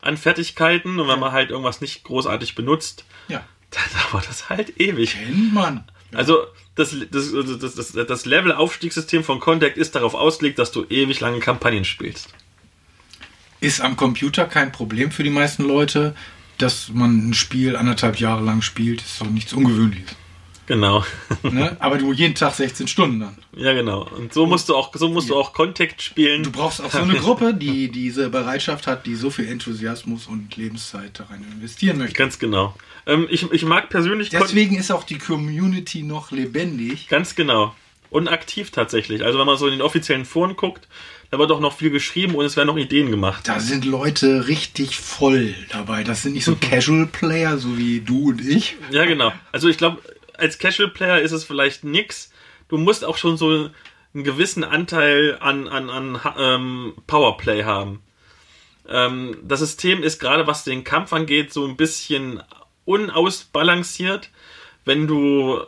an Fertigkeiten und wenn man halt irgendwas nicht großartig benutzt, Ja. dann dauert das halt ewig. Kennt man. Also das, das, also das, das, das Level-Aufstiegssystem von Contact ist darauf ausgelegt, dass du ewig lange Kampagnen spielst. Ist am Computer kein Problem für die meisten Leute, dass man ein Spiel anderthalb Jahre lang spielt. Ist doch nichts Ungewöhnliches. Genau. Ne? Aber du jeden Tag 16 Stunden dann. ja, genau. Und so musst du auch, so musst du auch Contact spielen. Du brauchst auch so eine Gruppe, die diese Bereitschaft hat, die so viel Enthusiasmus und Lebenszeit da rein investieren möchte. Ganz genau. Ähm, ich, ich mag persönlich Deswegen ist auch die Community noch lebendig. ganz genau und aktiv tatsächlich. Also wenn man so in den offiziellen Foren guckt, da wird auch noch viel geschrieben und es werden noch Ideen gemacht. Da sind Leute richtig voll dabei. Das sind nicht so Casual Player, so wie du und ich. Ja, genau. Also ich glaube, als Casual Player ist es vielleicht nix. Du musst auch schon so einen gewissen Anteil an, an, an ähm, Powerplay haben. Ähm, das System ist gerade, was den Kampf angeht, so ein bisschen unausbalanciert. Wenn du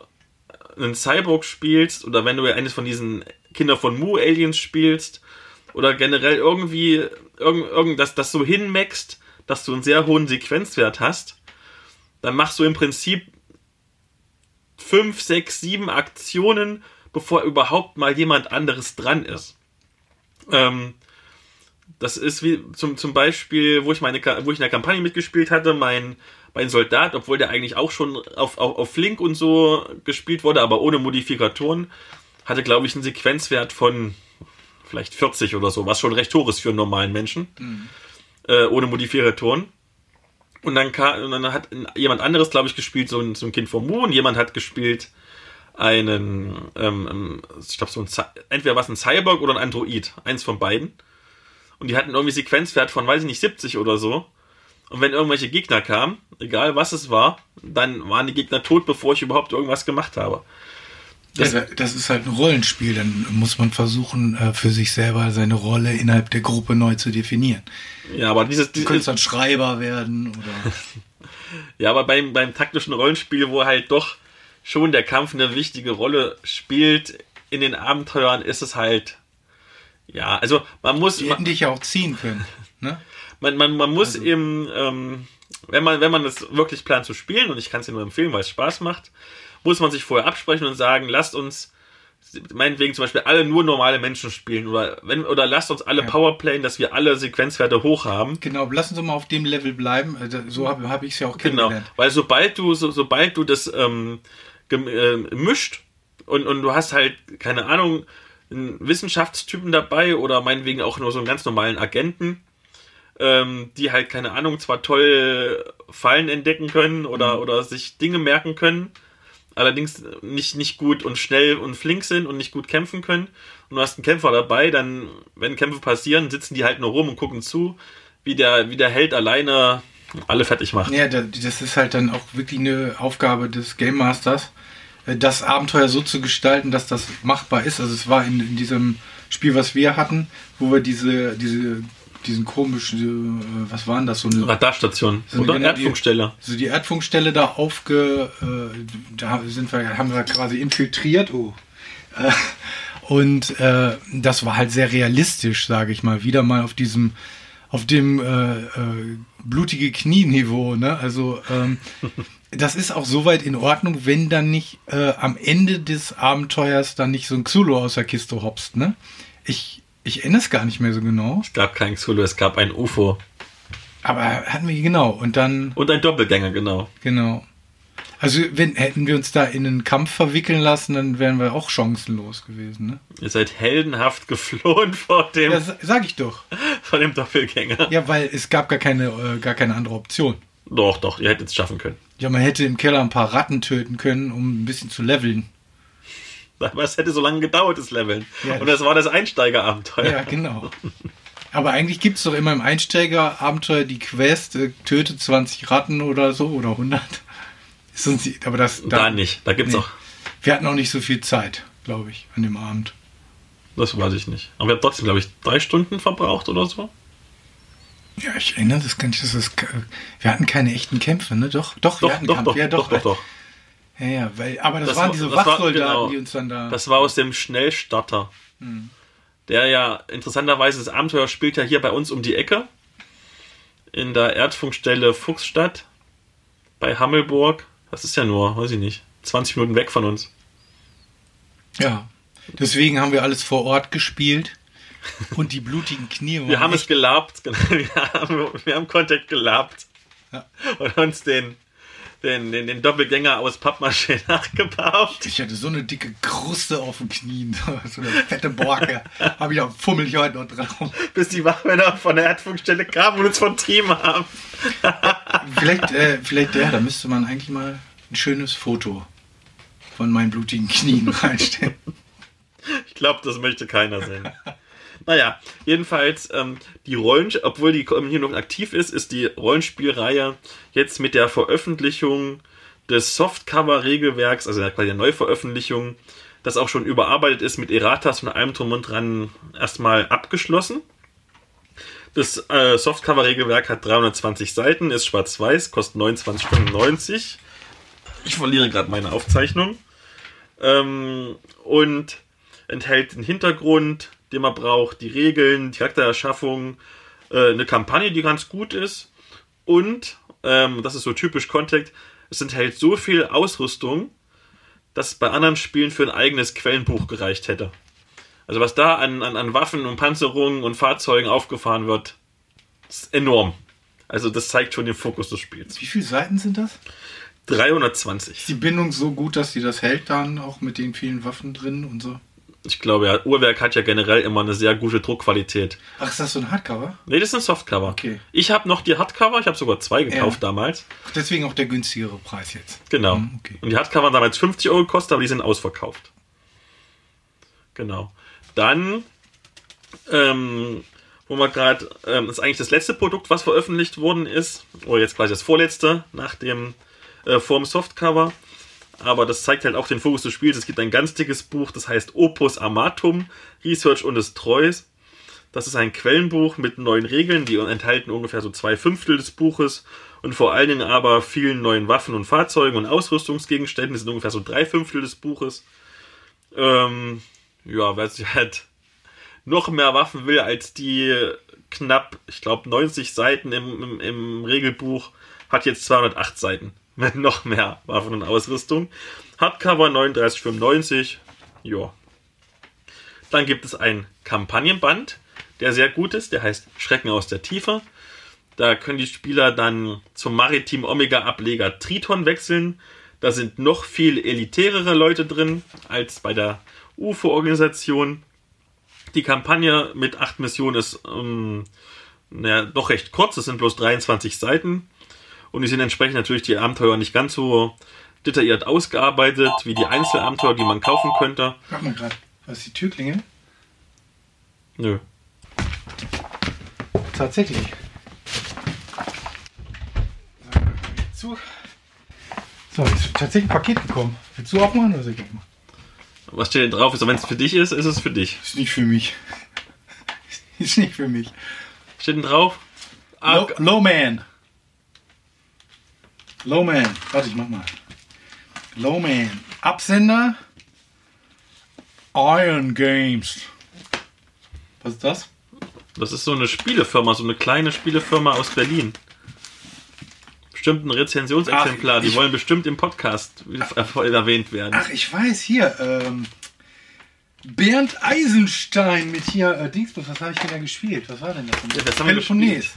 einen Cyborg spielst oder wenn du eines von diesen Kinder von Mu Aliens spielst oder generell irgendwie irgend, irgend, das, das so hinmaxt, dass du einen sehr hohen Sequenzwert hast, dann machst du im Prinzip fünf, sechs, sieben Aktionen, bevor überhaupt mal jemand anderes dran ist. Ähm, das ist wie zum, zum Beispiel, wo ich meine, wo ich in der Kampagne mitgespielt hatte, mein, mein Soldat, obwohl der eigentlich auch schon auf, auf, auf Link und so gespielt wurde, aber ohne Modifikatoren, hatte, glaube ich, einen Sequenzwert von vielleicht 40 oder so, was schon recht hoch ist für einen normalen Menschen, äh, ohne Modifikatoren. Und dann, kam, und dann hat jemand anderes, glaube ich, gespielt, so ein, so ein Kind vom und jemand hat gespielt einen, ähm, ähm, ich glaube, so ein, entweder was ein Cyborg oder ein Android, eins von beiden. Und die hatten irgendwie Sequenzwert von, weiß ich nicht, 70 oder so. Und wenn irgendwelche Gegner kamen, egal was es war, dann waren die Gegner tot, bevor ich überhaupt irgendwas gemacht habe. Das, das ist halt ein Rollenspiel. Dann muss man versuchen, äh, für sich selber seine Rolle innerhalb der Gruppe neu zu definieren. Ja, aber dieses, Du könntest dann Schreiber werden oder. ja, aber beim, beim taktischen Rollenspiel, wo halt doch schon der Kampf eine wichtige Rolle spielt in den Abenteuern, ist es halt, ja, also man muss, Die hätten dich ja auch ziehen können. Ne? Man, man, man muss Also- eben, ähm, wenn man, wenn man das wirklich plant zu spielen, und ich kann es dir nur empfehlen, weil es Spaß macht, muss man sich vorher absprechen und sagen, lasst uns meinetwegen zum Beispiel alle nur normale Menschen spielen oder wenn oder lasst uns alle Ja. Powerplayen, dass wir alle Sequenzwerte hoch haben. Genau, lassen Sie mal auf dem Level bleiben. Äh, So habe hab ich es ja auch Genau, kennengelernt. weil sobald du so, sobald du das ähm, gem- äh, mischt und, und du hast halt keine Ahnung einen Wissenschaftstypen dabei oder meinetwegen auch nur so einen ganz normalen Agenten, ähm, die halt keine Ahnung zwar toll Fallen entdecken können oder oder sich Dinge merken können, allerdings nicht nicht gut und schnell und flink sind und nicht gut kämpfen können. Und du hast einen Kämpfer dabei, dann wenn Kämpfe passieren, sitzen die halt nur rum und gucken zu, wie der wie der Held alleine alle fertig macht. Ja, da- das ist halt dann auch wirklich eine Aufgabe des Game Masters, äh, das Abenteuer so zu gestalten, dass das machbar ist. Also es war in, in diesem Spiel, was wir hatten, wo wir diese, diese, diesen komischen, äh, was waren das, so eine Radarstation So eine oder genau- Erdfunkstelle. so die Erdfunkstelle da aufge, äh, da sind wir, haben wir quasi infiltriert. Oh. Äh, und äh, das war halt sehr realistisch, sage ich mal, wieder mal auf diesem, auf dem äh, äh, blutige Knieniveau. Ne? Also ähm, das ist auch soweit in Ordnung, wenn dann nicht äh, am Ende des Abenteuers dann nicht so ein Xulu aus der Kiste hopst. Ne? Ich ich erinnere es gar nicht mehr so genau, Es gab kein Xulu, es gab ein UFO. aber hatten wir genau und dann Und ein Doppelgänger, genau. Genau. Also wenn hätten wir uns da in einen Kampf verwickeln lassen, dann wären wir auch chancenlos gewesen. Ne? Ihr seid heldenhaft geflohen vor dem. Ja, sa- sag ich doch. von dem Doppelgänger. Ja, weil es gab gar keine, äh, gar keine andere Option. Doch, doch, ihr hättet es schaffen können. Ja, man hätte im Keller ein paar Ratten töten können, um ein bisschen zu leveln. Aber es hätte so lange gedauert, das Leveln. Ja, Und das war das Einsteigerabenteuer. Ja, genau. Aber eigentlich gibt es doch immer im Einsteigerabenteuer die Quest, äh, töte 20 Ratten oder so oder 100. Sonst, aber das Da, nicht. Da gibt's Nee. auch. Wir hatten auch nicht so viel Zeit, glaube ich, an dem Abend. Das weiß ich nicht. Aber wir haben trotzdem, glaube ich, drei Stunden verbraucht oder so. Ja, ich erinnere das gar nicht. Das ist, wir hatten keine echten Kämpfe, ne? Doch, doch, wir Doch, hatten doch, Kampf. doch, ja, doch, doch, doch. Ja, ja, weil, aber das, Das waren war- diese das war- Wachsoldaten, genau. die uns dann da. Das war aus dem Schnellstarter. Der ja interessanterweise, das Abenteuer spielt ja hier bei uns um die Ecke. In der Erdfunkstelle Fuchsstadt. Bei Hammelburg. Das ist ja nur, weiß ich nicht, 20 Minuten weg von uns. ja. Deswegen haben wir alles vor Ort gespielt. Und die blutigen Knie waren Wir haben es gelabt. genau. Wir haben, wir haben Contact gelabt. Ja. Und uns den, den, den, den Doppelgänger aus Pappmaché nachgebaut. Ich hatte so eine dicke Kruste auf den Knien, so eine fette Borke. Habe ich auch fummel ich heute noch drauf. Bis die Wachmänner von der Erdfunkstelle kamen und uns vertrieben haben. Vielleicht, äh, vielleicht ja, da müsste man eigentlich mal ein schönes Foto von meinen blutigen Knien reinstellen. Ich glaube, das möchte keiner sehen. Naja, jedenfalls, ähm, die Rollen, obwohl die Community noch aktiv ist, ist die Rollenspielreihe jetzt mit der Veröffentlichung des Softcover-Regelwerks, also quasi der Neuveröffentlichung, das auch schon überarbeitet ist mit Erratas und allem drum und dran, erstmal abgeschlossen. Das äh, Softcover-Regelwerk hat 320 Seiten, ist schwarz-weiß, kostet 29,95. Ich verliere gerade meine Aufzeichnung. Ähm, und enthält den Hintergrund, den man braucht, die Regeln, die Charaktererschaffung, äh, eine Kampagne, die ganz gut ist. Und, ähm, das ist so typisch Contact, es enthält so viel Ausrüstung, dass es bei anderen Spielen für ein eigenes Quellenbuch gereicht hätte. Also was da an, an, an Waffen und Panzerungen und Fahrzeugen aufgefahren wird, ist enorm. Also das zeigt schon den Fokus des Spiels. Wie viele Seiten sind das? 320. Ist die Bindung so gut, dass sie das hält dann auch mit den vielen Waffen drin und so? Ich glaube ja, Uhrwerk hat ja generell immer eine sehr gute Druckqualität. Ach, ist das so ein Hardcover? Nee, das ist ein Softcover. Okay. Ich habe noch die Hardcover, ich habe sogar zwei gekauft Ja. damals. Ach, deswegen auch der günstigere Preis jetzt. Genau. Hm, okay. Und die Hardcover haben damals 50 Euro gekostet, aber die sind ausverkauft. Genau. Dann, ähm, wo man gerade, ähm, das ist eigentlich das letzte Produkt, was veröffentlicht worden ist, oder jetzt gleich das vorletzte, nach dem, äh, vor dem Softcover. Aber das zeigt halt auch den Fokus des Spiels. Es gibt ein ganz dickes Buch, das heißt Opus Amatum, Research und Destroys. Das ist ein Quellenbuch mit neuen Regeln, die enthalten ungefähr so zwei Fünftel des Buches und vor allen Dingen aber vielen neuen Waffen und Fahrzeugen und Ausrüstungsgegenständen. Das sind ungefähr so drei Fünftel des Buches. Ähm, ja, wer sich halt noch mehr Waffen will als die knapp, ich glaube, 90 Seiten im, im, im Regelbuch, hat jetzt 208 Seiten mit noch mehr Waffen und Ausrüstung. Hardcover 39,95. Ja. Dann gibt es ein Kampagnenband, der sehr gut ist. Der heißt Schrecken aus der Tiefe. Da können die Spieler dann zum Maritim Omega Ableger Triton wechseln. Da sind noch viel elitärere Leute drin als bei der UFO-Organisation. Die Kampagne mit acht Missionen ist ähm, naja, doch recht kurz. Es sind bloß 23 Seiten. Und die sind entsprechend natürlich die Abenteuer nicht ganz so detailliert ausgearbeitet wie die Einzelabenteuer, die man kaufen könnte. Warte mal gerade. Was ist die Tür klingelt? Nö. Tatsächlich. Zu. So, ist tatsächlich ein Paket gekommen. Willst du aufmachen oder soll ich aufmachen? Was steht denn drauf? Also, wenn es für dich ist, ist es für dich. Ist nicht für mich. Ist nicht für mich. Steht denn drauf? Ah, Low, Lowman. Lowman. Warte, ich mach mal. Lowman. Absender. Iron Games. Was ist das? Das ist so eine Spielefirma, so eine kleine Spielefirma aus Berlin. Bestimmt ein Rezensionsexemplar. Ach, Die ich- wollen bestimmt im Podcast äh, erwähnt werden. Ach, ich weiß, hier. Ähm, Bernd Eisenstein mit hier. Äh, Dingsbus, was habe ich denn da gespielt? Was war denn das? Ja, das haben wir Peloponnes.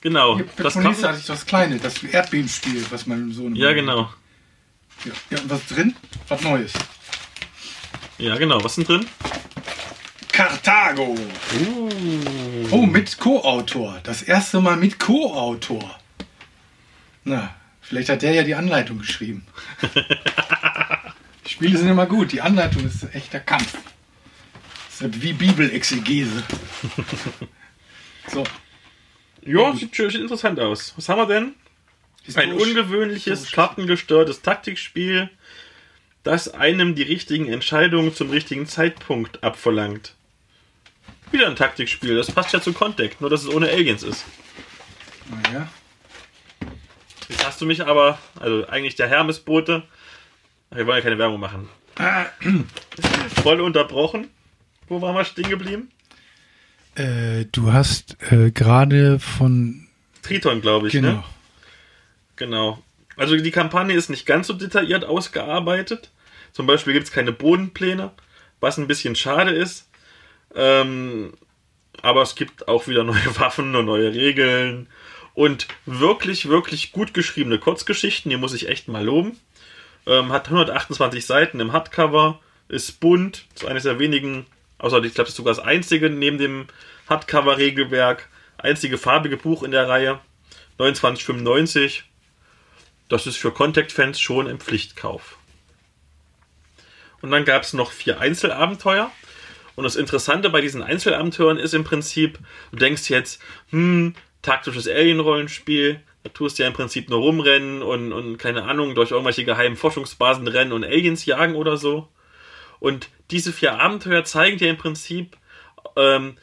Genau. Das kommt, hatte ich das kleine, das Erdbebenspiel, was man so. ja, genau. Ja, ja, und was drin? Was Neues. Ja, genau. Was ist denn drin? Karthago. Oh, mit Co-Autor. Das erste Mal mit Co-Autor. Na, vielleicht hat der ja die Anleitung geschrieben. die Spiele sind immer gut. Die Anleitung ist ein echter Kampf. Das ist wie Bibelexegese. So. Ja, sieht, sieht interessant aus. Was haben wir denn? Ein ungewöhnliches, historisch. kartengesteuertes Taktikspiel, das einem die richtigen Entscheidungen zum richtigen Zeitpunkt abverlangt. Wieder ein Taktikspiel, das passt ja zu Contact, nur dass es ohne Aliens ist. Naja. Jetzt hast du mich aber, also eigentlich der Hermesbote, wir wollen ja keine Werbung machen, voll unterbrochen. Wo waren wir stehen geblieben? Äh, du hast äh, gerade von. Triton, glaube ich, Genau. ne? Genau. Also die Kampagne ist nicht ganz so detailliert ausgearbeitet. Zum Beispiel gibt es keine Bodenpläne, was ein bisschen schade ist. Ähm, aber es gibt auch wieder neue Waffen und neue Regeln und wirklich, wirklich gut geschriebene Kurzgeschichten. Die muss ich echt mal loben. Ähm, hat 128 Seiten im Hardcover, ist bunt, ist eines der wenigen, außer ich glaube, das ist sogar das einzige neben dem Hardcover-Regelwerk, einzige farbige Buch in der Reihe. 29,95. Das ist für Contact-Fans schon ein Pflichtkauf. Und dann gab es noch vier Einzelabenteuer. Und das Interessante bei diesen Einzelabenteuern ist im Prinzip, du denkst jetzt, hm, taktisches Alien-Rollenspiel, da tust du ja im Prinzip nur rumrennen und, und keine Ahnung, durch irgendwelche geheimen Forschungsbasen rennen und Aliens jagen oder so. Und diese vier Abenteuer zeigen dir im Prinzip, ähm,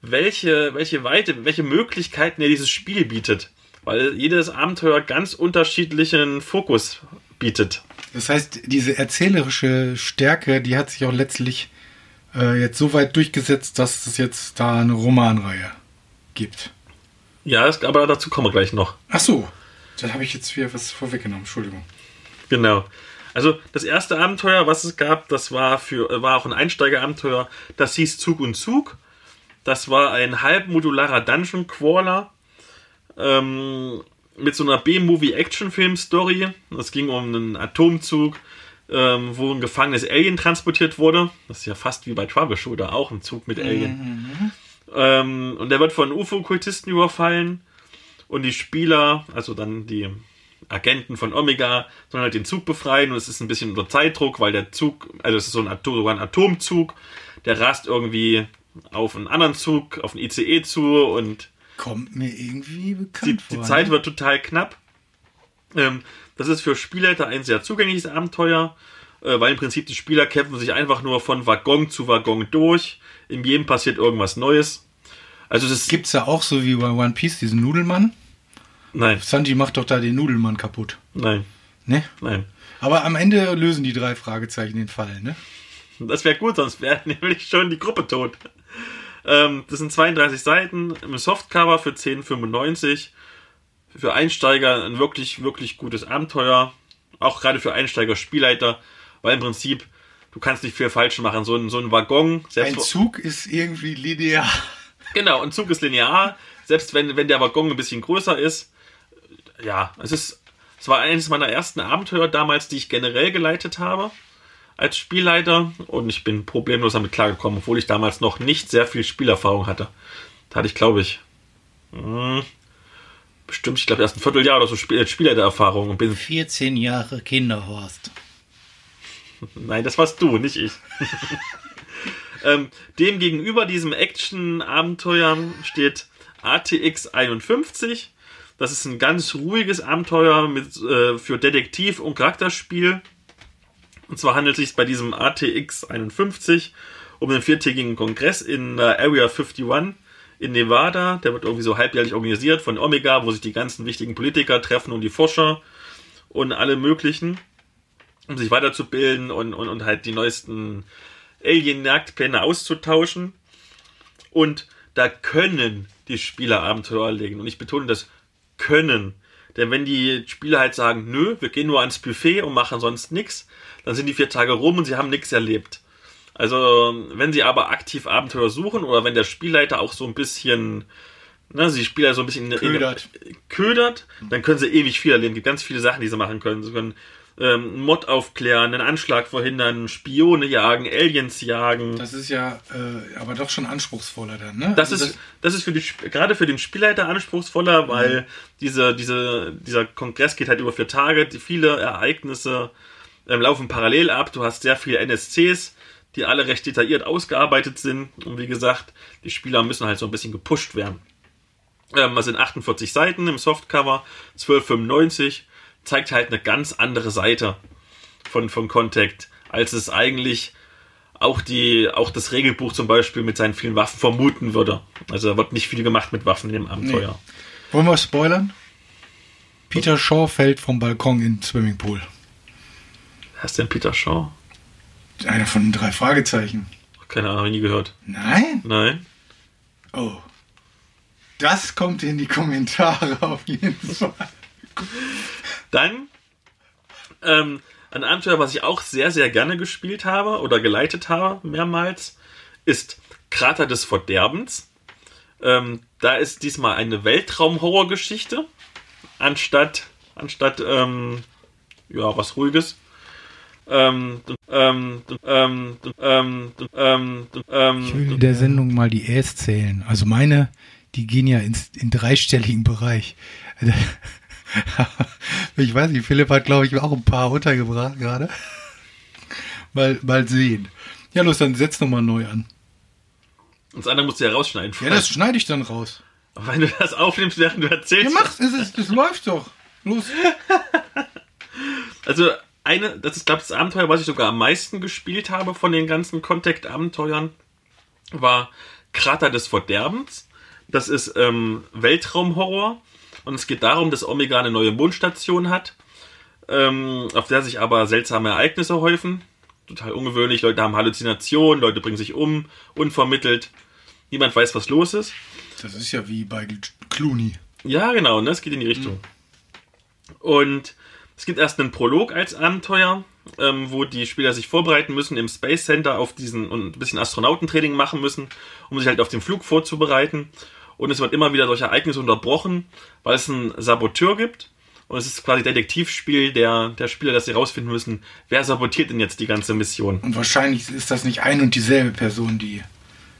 welche, welche Weite, welche Möglichkeiten dir dieses Spiel bietet. Weil jedes Abenteuer ganz unterschiedlichen Fokus bietet. Das heißt, diese erzählerische Stärke, die hat sich auch letztlich äh, jetzt so weit durchgesetzt, dass es jetzt da eine Romanreihe gibt. Ja, aber dazu kommen wir gleich noch. Ach so, da habe ich jetzt wieder was vorweggenommen. Entschuldigung. Genau. Also das erste Abenteuer, was es gab, das war für äh, war auch ein Einsteigerabenteuer. Das hieß Zug und Zug. Das war ein halbmodularer Dungeon Crawler ähm, mit so einer B-Movie-Action-Film-Story. Es ging um einen Atomzug, ähm, wo ein gefangenes Alien transportiert wurde. Das ist ja fast wie bei Troubleshooter, auch ein Zug mit Alien. Ähm, und der wird von UFO-Kultisten überfallen. Und die Spieler, also dann die Agenten von Omega, sollen halt den Zug befreien. Und es ist ein bisschen unter Zeitdruck, weil der Zug, also es ist so ein, ein Atomzug, der rast irgendwie auf einen anderen Zug, auf einen ICE zu und Kommt mir irgendwie die, bekannt die vor. Zeit ne? wird total knapp. Ähm, das ist für Spielleiter ein sehr zugängliches Abenteuer, äh, weil im Prinzip die Spieler kämpfen sich einfach nur von Waggon zu Waggon durch. In jedem passiert irgendwas Neues. Also es ist Gibt's da auch so wie bei One Piece diesen Nudelmann? Nein, Sanji macht doch da den Nudelmann kaputt. nein, Ne? nein. Aber am Ende lösen die drei Fragezeichen den Fall, ne? Das wäre gut, sonst wäre nämlich schon die Gruppe tot. Ähm, das sind 32 Seiten im Softcover für 10,95. Für Einsteiger ein wirklich, wirklich gutes Abenteuer. Auch gerade für Einsteiger Spielleiter, weil im Prinzip du kannst nicht viel falsch machen. So ein, so ein Waggon, selbst Ein Zug ist irgendwie linear. Genau, ein Zug ist linear, selbst wenn, wenn der Waggon ein bisschen größer ist. Ja, es ist, es war eines meiner ersten Abenteuer damals, die ich generell geleitet habe als Spielleiter und ich bin problemlos damit klargekommen, obwohl ich damals noch nicht sehr viel Spielerfahrung hatte. Da hatte ich, glaube ich, hm, bestimmt, ich glaube, erst ein Vierteljahr oder so Spiel, Spielleitererfahrung und bin 14 Jahre Kinderhorst. Nein, das warst du, nicht ich. ähm, dem gegenüber diesem Action-Abenteuer steht ATX 51. Das ist ein ganz ruhiges Abenteuer mit, äh, für Detektiv und Charakterspiel. Und zwar handelt es sich bei diesem ATX 51 um einen viertägigen Kongress in äh, Area 51 in Nevada. Der wird irgendwie so halbjährlich organisiert von Omega, wo sich die ganzen wichtigen Politiker treffen und die Forscher und alle möglichen um sich weiterzubilden und, und, und halt die neuesten Alien-Jagdpläne auszutauschen. Und da können die Spieler Abenteuer erlegen. Und ich betone das können. Denn wenn die Spieler halt sagen, nö, wir gehen nur ans Buffet und machen sonst nichts, dann sind die vier Tage rum und sie haben nichts erlebt. Also, wenn sie aber aktiv Abenteuer suchen oder wenn der Spielleiter auch so ein bisschen, ne, sie Spieler so ein bisschen in- Ködert. In, ködert, dann können sie ewig viel erleben. Es gibt ganz viele Sachen, die sie machen können. Sie können ähm, Mod aufklären, einen Anschlag verhindern, Spione jagen, Aliens jagen. Das ist ja äh, aber doch schon anspruchsvoller dann, ne? Das Also ist, das ist für die, gerade für den Spielleiter anspruchsvoller, Mhm. weil diese, diese, dieser Kongress geht halt über vier Tage, die viele Ereignisse ähm, laufen parallel ab. Du hast sehr viele NSCs, die alle recht detailliert ausgearbeitet sind. Und wie gesagt, die Spieler müssen halt so ein bisschen gepusht werden. Ähm, das sind 48 Seiten im Softcover, 12,95. Zeigt halt eine ganz andere Seite von, von Contact, als es eigentlich auch die, auch das Regelbuch zum Beispiel mit seinen vielen Waffen vermuten würde. Also da wird nicht viel gemacht mit Waffen in dem Abenteuer. Wollen wir spoilern? Peter Shaw fällt vom Balkon in den Swimmingpool. Wer ist denn Peter Shaw? Einer von den drei Fragezeichen. Keine Ahnung, hab ich nie gehört. Nein? Nein. Oh. Das kommt in die Kommentare auf jeden Fall. Dann ähm, ein Abenteuer, was ich auch sehr, sehr gerne gespielt habe oder geleitet habe, mehrmals, ist Krater des Verderbens. Ähm, da ist diesmal eine Weltraum-Horror-Geschichte, anstatt, anstatt ähm, ja, was Ruhiges. Ähm, ähm, ähm, Ich will in der Sendung mal die Äs zählen. Also meine, die gehen ja ins, in dreistelligen Bereich. Ich weiß nicht, Philipp hat, glaube ich, auch ein paar untergebracht gerade. Mal, mal sehen. Ja, los, dann setz nochmal neu an. Und das andere musst du ja rausschneiden. Ja, das schneide ich dann raus. Wenn du das aufnimmst, während du erzählst. Ja, mach, es ist, das läuft doch. Los. Also eine, das ist glaube ich das Abenteuer, was ich sogar am meisten gespielt habe von den ganzen Contact-Abenteuern, war Krater des Verderbens. Das ist ähm, Weltraumhorror und es geht darum, dass Omega eine neue Mondstation hat, ähm, auf der sich aber seltsame Ereignisse häufen. Total ungewöhnlich, Leute haben Halluzinationen, Leute bringen sich um, unvermittelt. Niemand weiß, was los ist. Das ist ja wie bei Clooney. Ja, genau, ne? es geht in die Richtung. Und es gibt erst einen Prolog als Abenteuer, ähm, wo die Spieler sich vorbereiten müssen im Space Center auf diesen und ein bisschen Astronautentraining machen müssen, um sich halt auf den Flug vorzubereiten. Und es wird immer wieder durch Ereignisse unterbrochen, weil es einen Saboteur gibt. Und es ist quasi Detektivspiel der, der Spieler, dass sie rausfinden müssen, wer sabotiert denn jetzt die ganze Mission. Und wahrscheinlich ist das nicht ein und dieselbe Person, die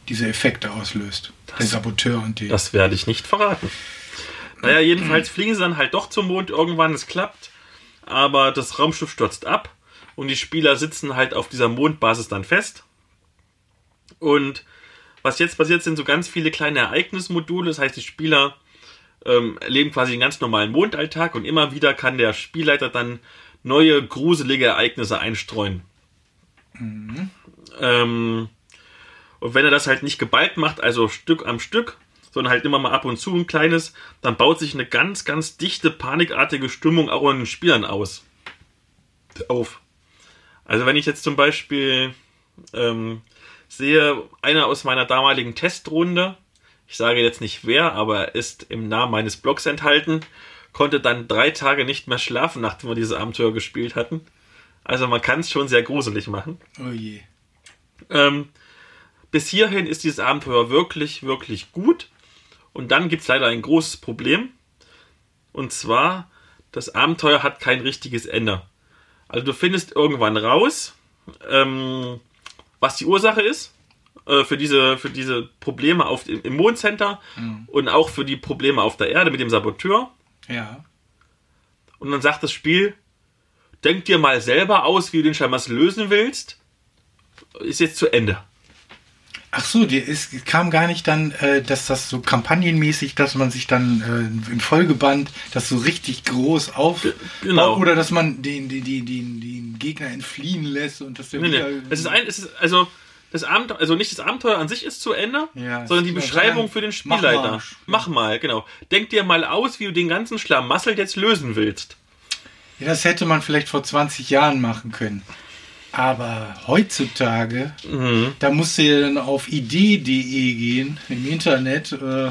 diese Effekte auslöst. der Saboteur und die. Das werde ich nicht verraten. Naja, jedenfalls fliegen sie dann halt doch zum Mond irgendwann, es klappt, aber das Raumschiff stürzt ab und die Spieler sitzen halt auf dieser Mondbasis dann fest. Und was jetzt passiert, sind so ganz viele kleine Ereignismodule, das heißt, die Spieler ähm, erleben quasi den ganz normalen Mondalltag und immer wieder kann der Spielleiter dann neue gruselige Ereignisse einstreuen. Ähm, und wenn er das halt nicht geballt macht, also Stück am Stück, sondern halt immer mal ab und zu ein kleines, dann baut sich eine ganz, ganz dichte, panikartige Stimmung auch in den Spielern aus. Auf. Also wenn ich jetzt zum Beispiel ähm, sehe, einer aus meiner damaligen Testrunde, ich sage jetzt nicht wer, aber er ist im Namen meines Blogs enthalten, konnte dann drei Tage nicht mehr schlafen, nachdem wir diese Abenteuer gespielt hatten. Also man kann es schon sehr gruselig machen. oh je. Ähm, bis hierhin ist dieses Abenteuer wirklich, wirklich gut. Und dann gibt es leider ein großes Problem. Und zwar, das Abenteuer hat kein richtiges Ende. Also du findest irgendwann raus, ähm, was die Ursache ist äh, für, diese, für diese Probleme auf, im, Mondcenter und auch für die Probleme auf der Erde mit dem Saboteur. Ja. Und dann sagt das Spiel, denk dir mal selber aus, wie du den Scheiß lösen willst. Ist jetzt zu Ende. Ach so, die ist, kam gar nicht dann, äh, dass das so kampagnenmäßig, dass man sich dann äh, im Folgeband das so richtig groß auf genau. oder dass man den, den, den, den, Gegner entfliehen lässt und dass der Nee, wieder, nee. Es ist ein, es ist, also, das Abenteuer, also nicht das Abenteuer an sich ist zu Ende, Ja, sondern die es Beschreibung für den Spielleiter. Machmarsch. Mach mal, genau. Denk dir mal aus, wie du den ganzen Schlamassel jetzt lösen willst. ja, das hätte man vielleicht vor 20 Jahren machen können. Aber heutzutage, Mhm. da musst du ja dann auf idee.de gehen im Internet äh,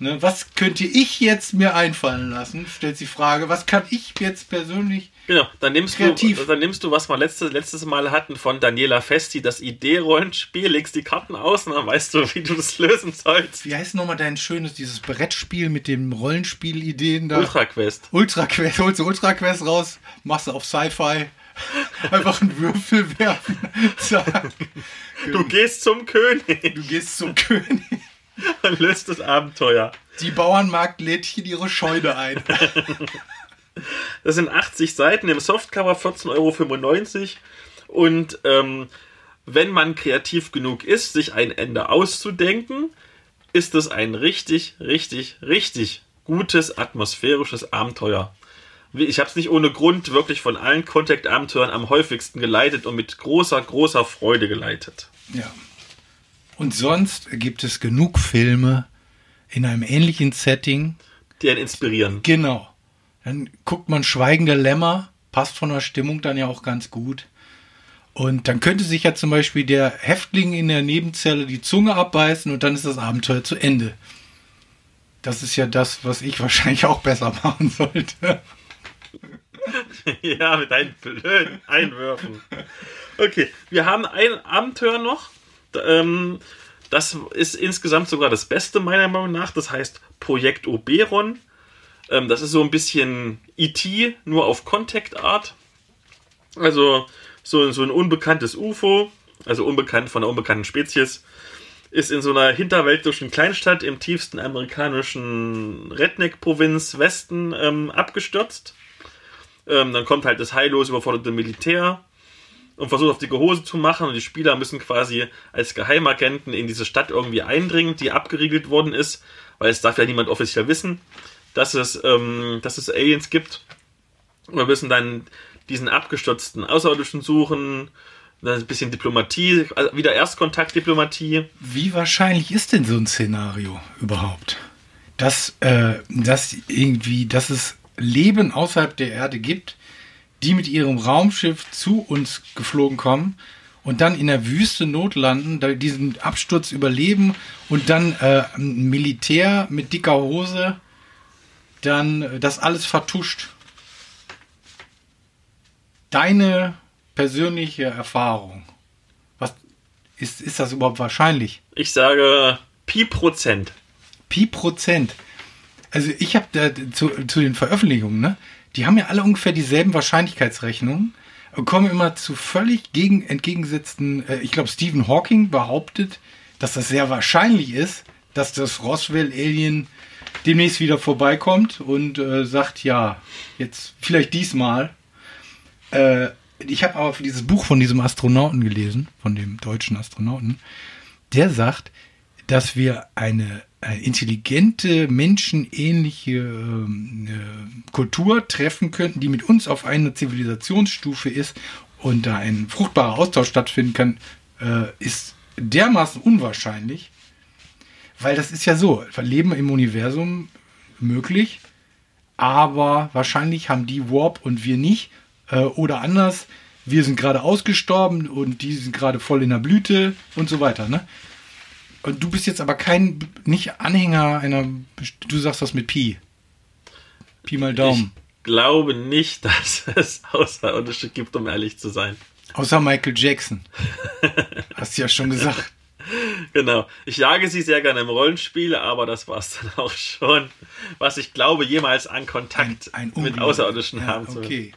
Ne, was könnte ich jetzt mir einfallen lassen? Stellt die Frage, was kann ich jetzt persönlich Genau, dann nimmst, Kreativ. du, dann nimmst du, was wir letzte, letztes Mal hatten von Daniela Festi, das Idee-Rollenspiel, legst die Karten aus und dann weißt du, wie du das lösen sollst. Wie heißt nochmal dein schönes, dieses Brettspiel mit den Rollenspielideen da? Ultra Quest. Ultra Quest, holst du Ultra Quest raus, machst du auf Sci-Fi, einfach einen Würfel werfen, zack. Du gehst zum König Du gehst zum König. und löst das Abenteuer. Die Bauernmarkt lädt hier ihre Scheune ein. Das sind 80 Seiten im Softcover, 14,95 Euro. Und ähm, wenn man kreativ genug ist, sich ein Ende auszudenken, ist es ein richtig, richtig, richtig gutes atmosphärisches Abenteuer. Ich habe es nicht ohne Grund wirklich von allen Contact-Abenteuern am häufigsten geleitet und mit großer, großer Freude geleitet. Ja. Und sonst gibt es genug Filme in einem ähnlichen Setting. Die einen inspirieren. Genau. Dann guckt man Schweigende Lämmer, passt von der Stimmung dann ja auch ganz gut. Und dann könnte sich ja zum Beispiel der Häftling in der Nebenzelle die Zunge abbeißen und dann ist das Abenteuer zu Ende. Das ist ja das, was ich wahrscheinlich auch besser machen sollte. ja, mit deinen blöden Einwürfen. Okay, wir haben ein Abenteuer noch. Ähm, das ist insgesamt sogar das Beste meiner Meinung nach. Das heißt Projekt Oberon. Ähm, das ist so ein bisschen E.T., nur auf Contact Art. Also so, ein unbekanntes UFO, also unbekannt von einer unbekannten Spezies, ist in so einer hinterwäldlerischen Kleinstadt im tiefsten amerikanischen Redneck-Provinz Westen ähm, abgestürzt. Ähm, dann kommt halt das heillos überforderte Militär und versucht auf dicke Hose zu machen und die Spieler müssen quasi als Geheimagenten in diese Stadt irgendwie eindringen, die abgeriegelt worden ist, weil es darf ja niemand offiziell wissen, dass es, ähm, dass es Aliens gibt. Und wir müssen dann diesen abgestürzten Außerirdischen suchen, dann ein bisschen Diplomatie, also wieder Erstkontaktdiplomatie. Wie wahrscheinlich ist denn so ein Szenario überhaupt? Dass, äh, dass irgendwie, dass es Leben außerhalb der Erde gibt, die mit ihrem Raumschiff zu uns geflogen kommen und dann in der Wüste notlanden, diesen Absturz überleben und dann äh, ein Militär mit dicker Hose dann äh, das alles vertuscht. Deine persönliche Erfahrung. Was ist, ist das überhaupt wahrscheinlich? Ich sage Pi Prozent. Pi Prozent. Also ich habe da zu, zu den Veröffentlichungen, ne? Die haben ja alle ungefähr dieselben Wahrscheinlichkeitsrechnungen und kommen immer zu völlig gegen entgegengesetzten. Äh, ich glaube, Stephen Hawking behauptet, dass das sehr wahrscheinlich ist, dass das Roswell-Alien demnächst wieder vorbeikommt und äh, sagt, ja, jetzt vielleicht diesmal. Äh, ich habe aber für dieses Buch von diesem Astronauten gelesen, von dem deutschen Astronauten. Der sagt, dass wir eine, eine intelligente, menschenähnliche ähm, äh, Kultur treffen könnten, die mit uns auf einer Zivilisationsstufe ist und da ein fruchtbarer Austausch stattfinden kann, äh, ist dermaßen unwahrscheinlich, weil das ist ja so, Leben im Universum möglich, aber wahrscheinlich haben die Warp und wir nicht. Äh, oder anders, wir sind gerade ausgestorben und die sind gerade voll in der Blüte und so weiter. Ne? Du bist jetzt aber kein, nicht Anhänger einer, du sagst das mit Pi. Pi mal Daumen. Ich glaube nicht, dass es Außerirdische gibt, um ehrlich zu sein. Außer Michael Jackson. Hast du ja schon gesagt. Genau. Ich jage sie sehr gerne im Rollenspiel, aber das war es dann auch schon, was ich glaube, jemals an Kontakt mit Unglaublich- Außerirdischen ja, haben zu Okay.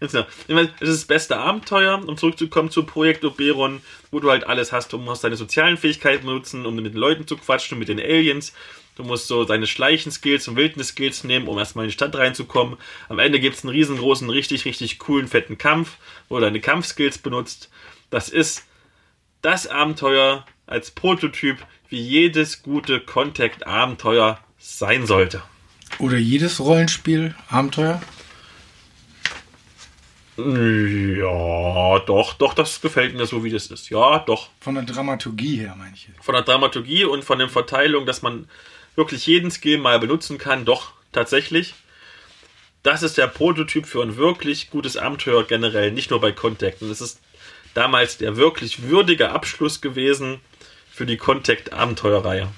Ich meine, es ist das beste Abenteuer, um zurückzukommen zu Projekt Oberon, wo du halt alles hast. Du musst deine sozialen Fähigkeiten nutzen, um mit den Leuten zu quatschen, mit den Aliens. Du musst so deine Schleichen-Skills und Wildnis-Skills nehmen, um erstmal in die Stadt reinzukommen. Am Ende gibt es einen riesengroßen, richtig, richtig coolen, fetten Kampf, wo du deine Kampfskills benutzt. Das ist das Abenteuer als Prototyp, wie jedes gute Contact-Abenteuer sein sollte. Oder jedes Rollenspiel, Abenteuer. Ja, doch, doch, das gefällt mir so, wie das ist. Ja, doch. Von der Dramaturgie her, meine ich. Von der Dramaturgie und von der Verteilung, dass man wirklich jeden Skill mal benutzen kann, doch, tatsächlich. Das ist der Prototyp für ein wirklich gutes Abenteuer generell, nicht nur bei Contact. Und es ist damals der wirklich würdige Abschluss gewesen für die Contact-Abenteuerreihe.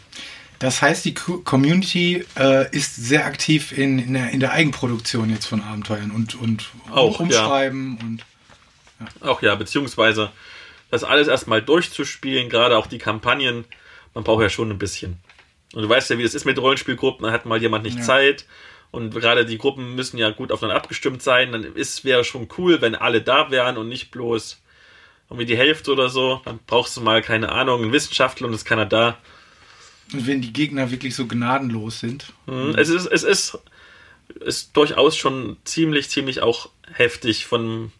Das heißt, die Co- Community äh, ist sehr aktiv in, in, der, in der Eigenproduktion jetzt von Abenteuern und, und Auch, umschreiben und Auch ja, beziehungsweise das alles erstmal durchzuspielen, gerade auch die Kampagnen, man braucht ja schon ein bisschen. Und du weißt ja, wie es ist mit Rollenspielgruppen, da hat mal jemand nicht Ja. Zeit. Und gerade die Gruppen müssen ja gut aufeinander abgestimmt sein. Dann ist wäre schon cool, wenn alle da wären und nicht bloß irgendwie die Hälfte oder so. Dann brauchst du mal, keine Ahnung, einen Wissenschaftler und ist keiner da. Und wenn die Gegner wirklich so gnadenlos sind. Mhm. Es ist, es ist, ist durchaus schon ziemlich, ziemlich auch heftig von,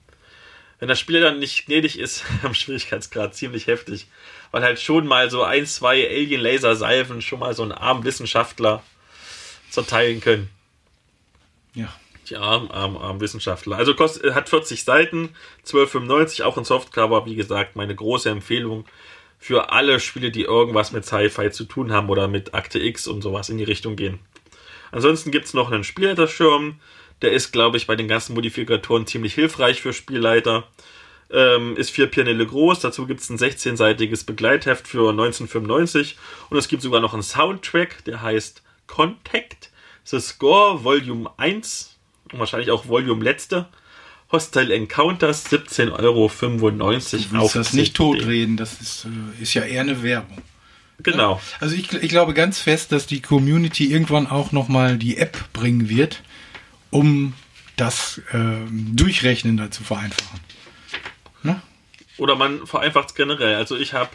wenn der Spieler dann nicht gnädig ist, am Schwierigkeitsgrad ziemlich heftig. Weil halt schon mal so ein, zwei Alien-Laser-Salven schon mal so einen armen Wissenschaftler zerteilen können. Ja. Die armen, armen, armen Wissenschaftler. Also kostet, hat 40 Seiten, 12,95, auch ein Softcover, wie gesagt, meine große Empfehlung für alle Spiele, die irgendwas mit Sci-Fi zu tun haben oder mit Akte X und sowas in die Richtung gehen. Ansonsten gibt es noch einen Spielleiterschirm. Der ist, glaube ich, bei den ganzen Modifikatoren ziemlich hilfreich für Spielleiter. Ähm, ist vier Pianelle groß. Dazu gibt es ein 16-seitiges Begleitheft für 1995. Und es gibt sogar noch einen Soundtrack, der heißt Contact. The Score Volume 1. Und wahrscheinlich auch Volume letzte. Hostile Encounters 17,95 Euro. Du willst das nicht totreden, das ist, äh, ist ja eher eine Werbung. Genau. Also ich, ich glaube ganz fest, dass die Community irgendwann auch nochmal die App bringen wird, um das ähm, Durchrechnen da zu vereinfachen. Ne? Oder man vereinfacht es generell. Also ich habe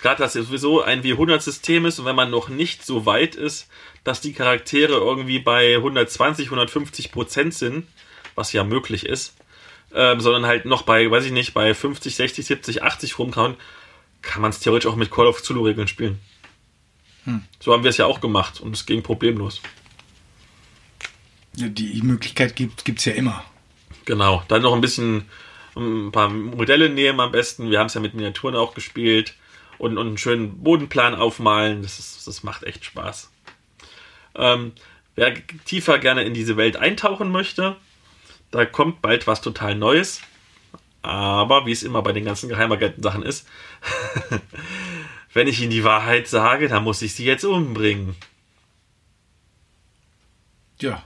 gerade, dass es sowieso ein W100-System ist und wenn man noch nicht so weit ist, dass die Charaktere irgendwie bei 120, 150 Prozent sind, was ja möglich ist, ähm, sondern halt noch bei, weiß ich nicht, bei 50, 60, 70, 80 rumkauen, kann man es theoretisch auch mit Call of Cthulhu-Regeln spielen. So haben wir es ja auch gemacht und es ging problemlos. Ja, Die Möglichkeit gibt es ja immer. Genau, dann noch ein bisschen ein paar Modelle nehmen am besten. Wir haben es ja mit Miniaturen auch gespielt und, und einen schönen Bodenplan aufmalen. Das, ist, das macht echt Spaß. Ähm, wer tiefer gerne in diese Welt eintauchen möchte, da kommt bald was total Neues. Aber wie es immer bei den ganzen Geheimagenten-Sachen ist, wenn ich Ihnen die Wahrheit sage, dann muss ich sie jetzt umbringen. Ja.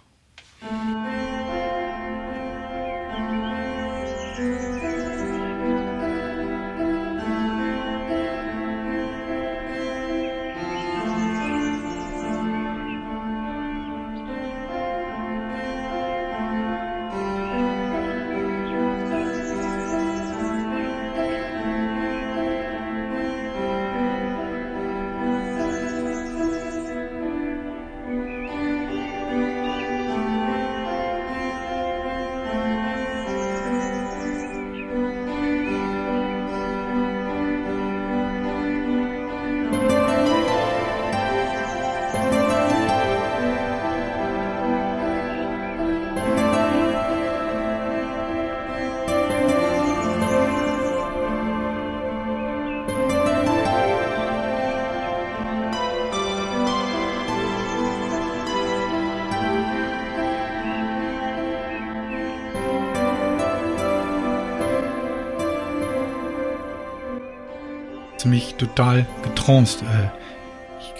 Mich total getraunst. Äh,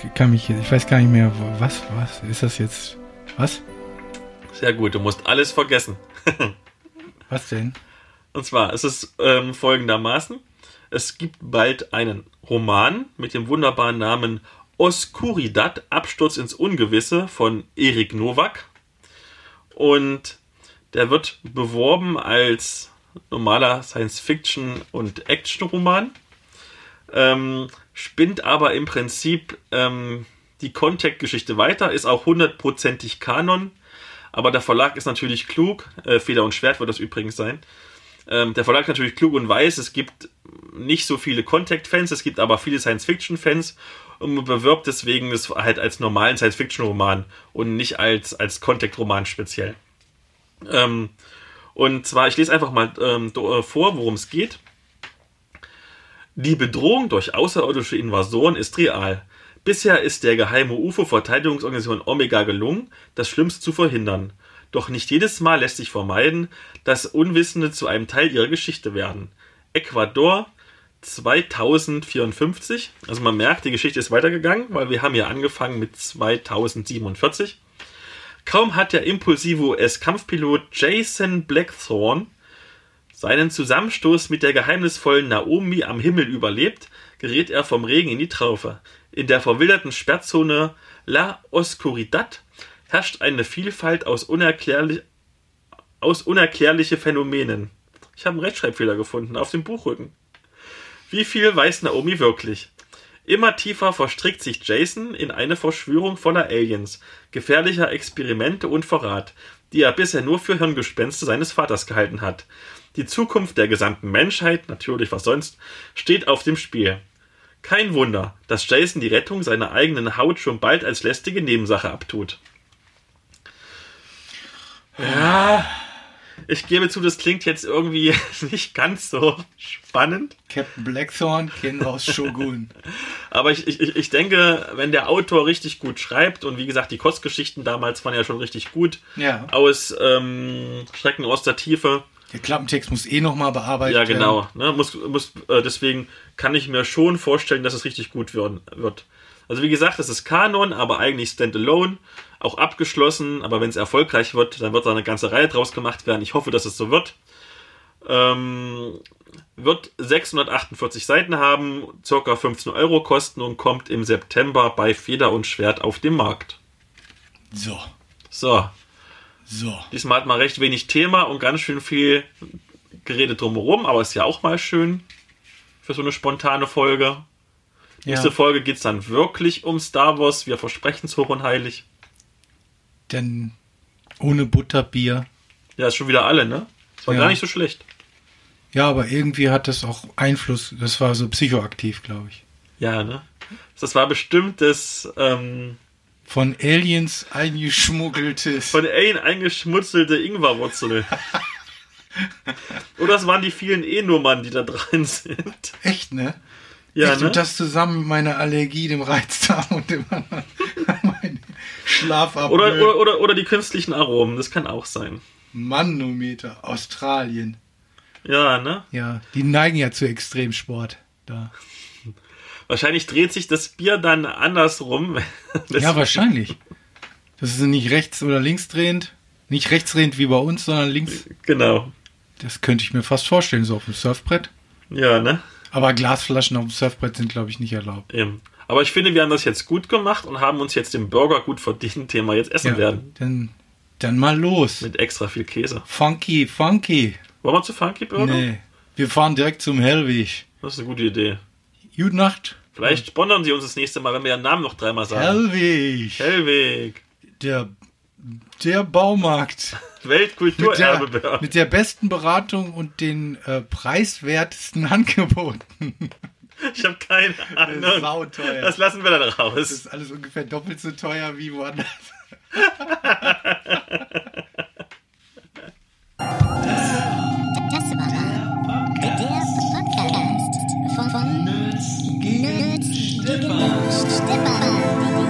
ich kann mich, ich weiß gar nicht mehr, was, was, ist das jetzt, was? Sehr gut, du musst alles vergessen. Was denn? Und zwar, es ist ähm, folgendermaßen. Es gibt bald einen Roman mit dem wunderbaren Namen Oscuridad, Absturz ins Ungewisse von Erik Nowak. Und der wird beworben als normaler Science-Fiction- und Action-Roman. Ähm, spinnt aber im Prinzip ähm, die Contact-Geschichte weiter, ist auch hundertprozentig Kanon. Aber der Verlag ist natürlich klug, äh, Feder und Schwert wird das übrigens sein. Ähm, der Verlag ist natürlich klug und weiß, es gibt nicht so viele Contact-Fans, es gibt aber viele Science-Fiction-Fans und bewirbt deswegen es halt als normalen Science-Fiction-Roman und nicht als, als Contact-Roman speziell. Ähm, und zwar, ich lese einfach mal ähm, äh, vor, worum es geht. Die Bedrohung durch außerirdische Invasoren ist real. Bisher ist der geheime UFO-Verteidigungsorganisation Omega gelungen, das Schlimmste zu verhindern. Doch nicht jedes Mal lässt sich vermeiden, dass Unwissende zu einem Teil ihrer Geschichte werden. Ecuador, 2054. Also man merkt, die Geschichte ist weitergegangen, weil wir haben ja angefangen mit 2047. Kaum hat der impulsive US-Kampfpilot Jason Blackthorne seinen Zusammenstoß mit der geheimnisvollen Naomi am Himmel überlebt, gerät er vom Regen in die Traufe. In der verwilderten Sperrzone La Oscuridad herrscht eine Vielfalt aus, unerklärlich, aus unerklärliche Phänomenen. Ich habe einen Rechtschreibfehler gefunden auf dem Buchrücken. Wie viel weiß Naomi wirklich? Immer tiefer verstrickt sich Jason in eine Verschwörung voller Aliens, gefährlicher Experimente und Verrat, die er bisher nur für Hirngespenste seines Vaters gehalten hat. Die Zukunft der gesamten Menschheit, natürlich was sonst, steht auf dem Spiel. Kein Wunder, dass Jason die Rettung seiner eigenen Haut schon bald als lästige Nebensache abtut. Ja, ich gebe zu, das klingt jetzt irgendwie nicht ganz so spannend. Captain Blackthorn wir aus Shogun. Aber ich, ich, ich denke, wenn der Autor richtig gut schreibt, und wie gesagt, die Kostgeschichten damals waren ja schon richtig gut, Ja. aus ähm, Schrecken aus der Tiefe, Der Klappentext muss eh nochmal bearbeitet ja werden. genau, ne, muss, muss, äh, deswegen kann ich mir schon vorstellen, dass es richtig gut werden, wird. Also wie gesagt, es ist Kanon, aber eigentlich Standalone, auch abgeschlossen, aber wenn es erfolgreich wird, dann wird da eine ganze Reihe draus gemacht werden. Ich hoffe, dass es so wird. Ähm, wird 648 Seiten haben, circa 15 Euro kosten und kommt im September bei Feder und Schwert auf den Markt. So, So, so. diesmal hat man recht wenig Thema und ganz schön viel geredet drumherum, aber ist ja auch mal schön für so eine spontane Folge. Nächste Ja, Folge geht es dann wirklich um Star Wars. Wir versprechen es hoch und heilig. denn ohne Butterbier. Ja, ist schon wieder alle, ne? Das war Ja. gar nicht so schlecht. Ja, aber irgendwie hat das auch Einfluss. Das war so psychoaktiv, glaube ich. Ja, ne? Das war bestimmt das ähm, Von Aliens eingeschmuggeltes. von Alien eingeschmutzelte Ingwerwurzel. Oder das waren die vielen E-Nummern, die da drin sind. Echt, ne? Ja, Echt, ne? Und das zusammen mit meiner Allergie, dem Reizdarm und dem anderen Schlafapnoe. Oder, oder, oder, oder die künstlichen Aromen, das kann auch sein. Manometer, Australien. Ja, ne? Ja, die neigen ja zu Extremsport. Da. Wahrscheinlich dreht sich das Bier dann andersrum. Ja, wahrscheinlich. Das ist nicht rechts- oder linksdrehend. Nicht rechtsdrehend wie bei uns, sondern links. Genau. Das könnte ich mir fast vorstellen, so auf dem Surfbrett. Ja, ne? Aber Glasflaschen auf dem Surfbrett sind, glaube ich, nicht erlaubt. Eben. Aber ich finde, wir haben das jetzt gut gemacht und haben uns jetzt den Burger gut verdient, den wir jetzt essen Ja, werden. dann, dann mal los. Mit extra viel Käse. Funky, funky. Wollen wir zu Funky Burger? Nee. Wir fahren direkt zum Hellwig. Das ist eine gute Idee. Gute Nacht. Vielleicht sponsern sie uns das nächste Mal, wenn wir ihren Namen noch dreimal sagen. Hellwig. Hellweg. Der, der Baumarkt. Mit Weltkulturerbe der, Burger. mit der besten Beratung und den äh, preiswertesten Angeboten. Ich habe keine Das ist Ahnung. sauteuer. Das lassen wir dann Das raus. ist alles ungefähr doppelt so teuer wie woanders. Das war der Podcast von, von Nerds gegen Stefan.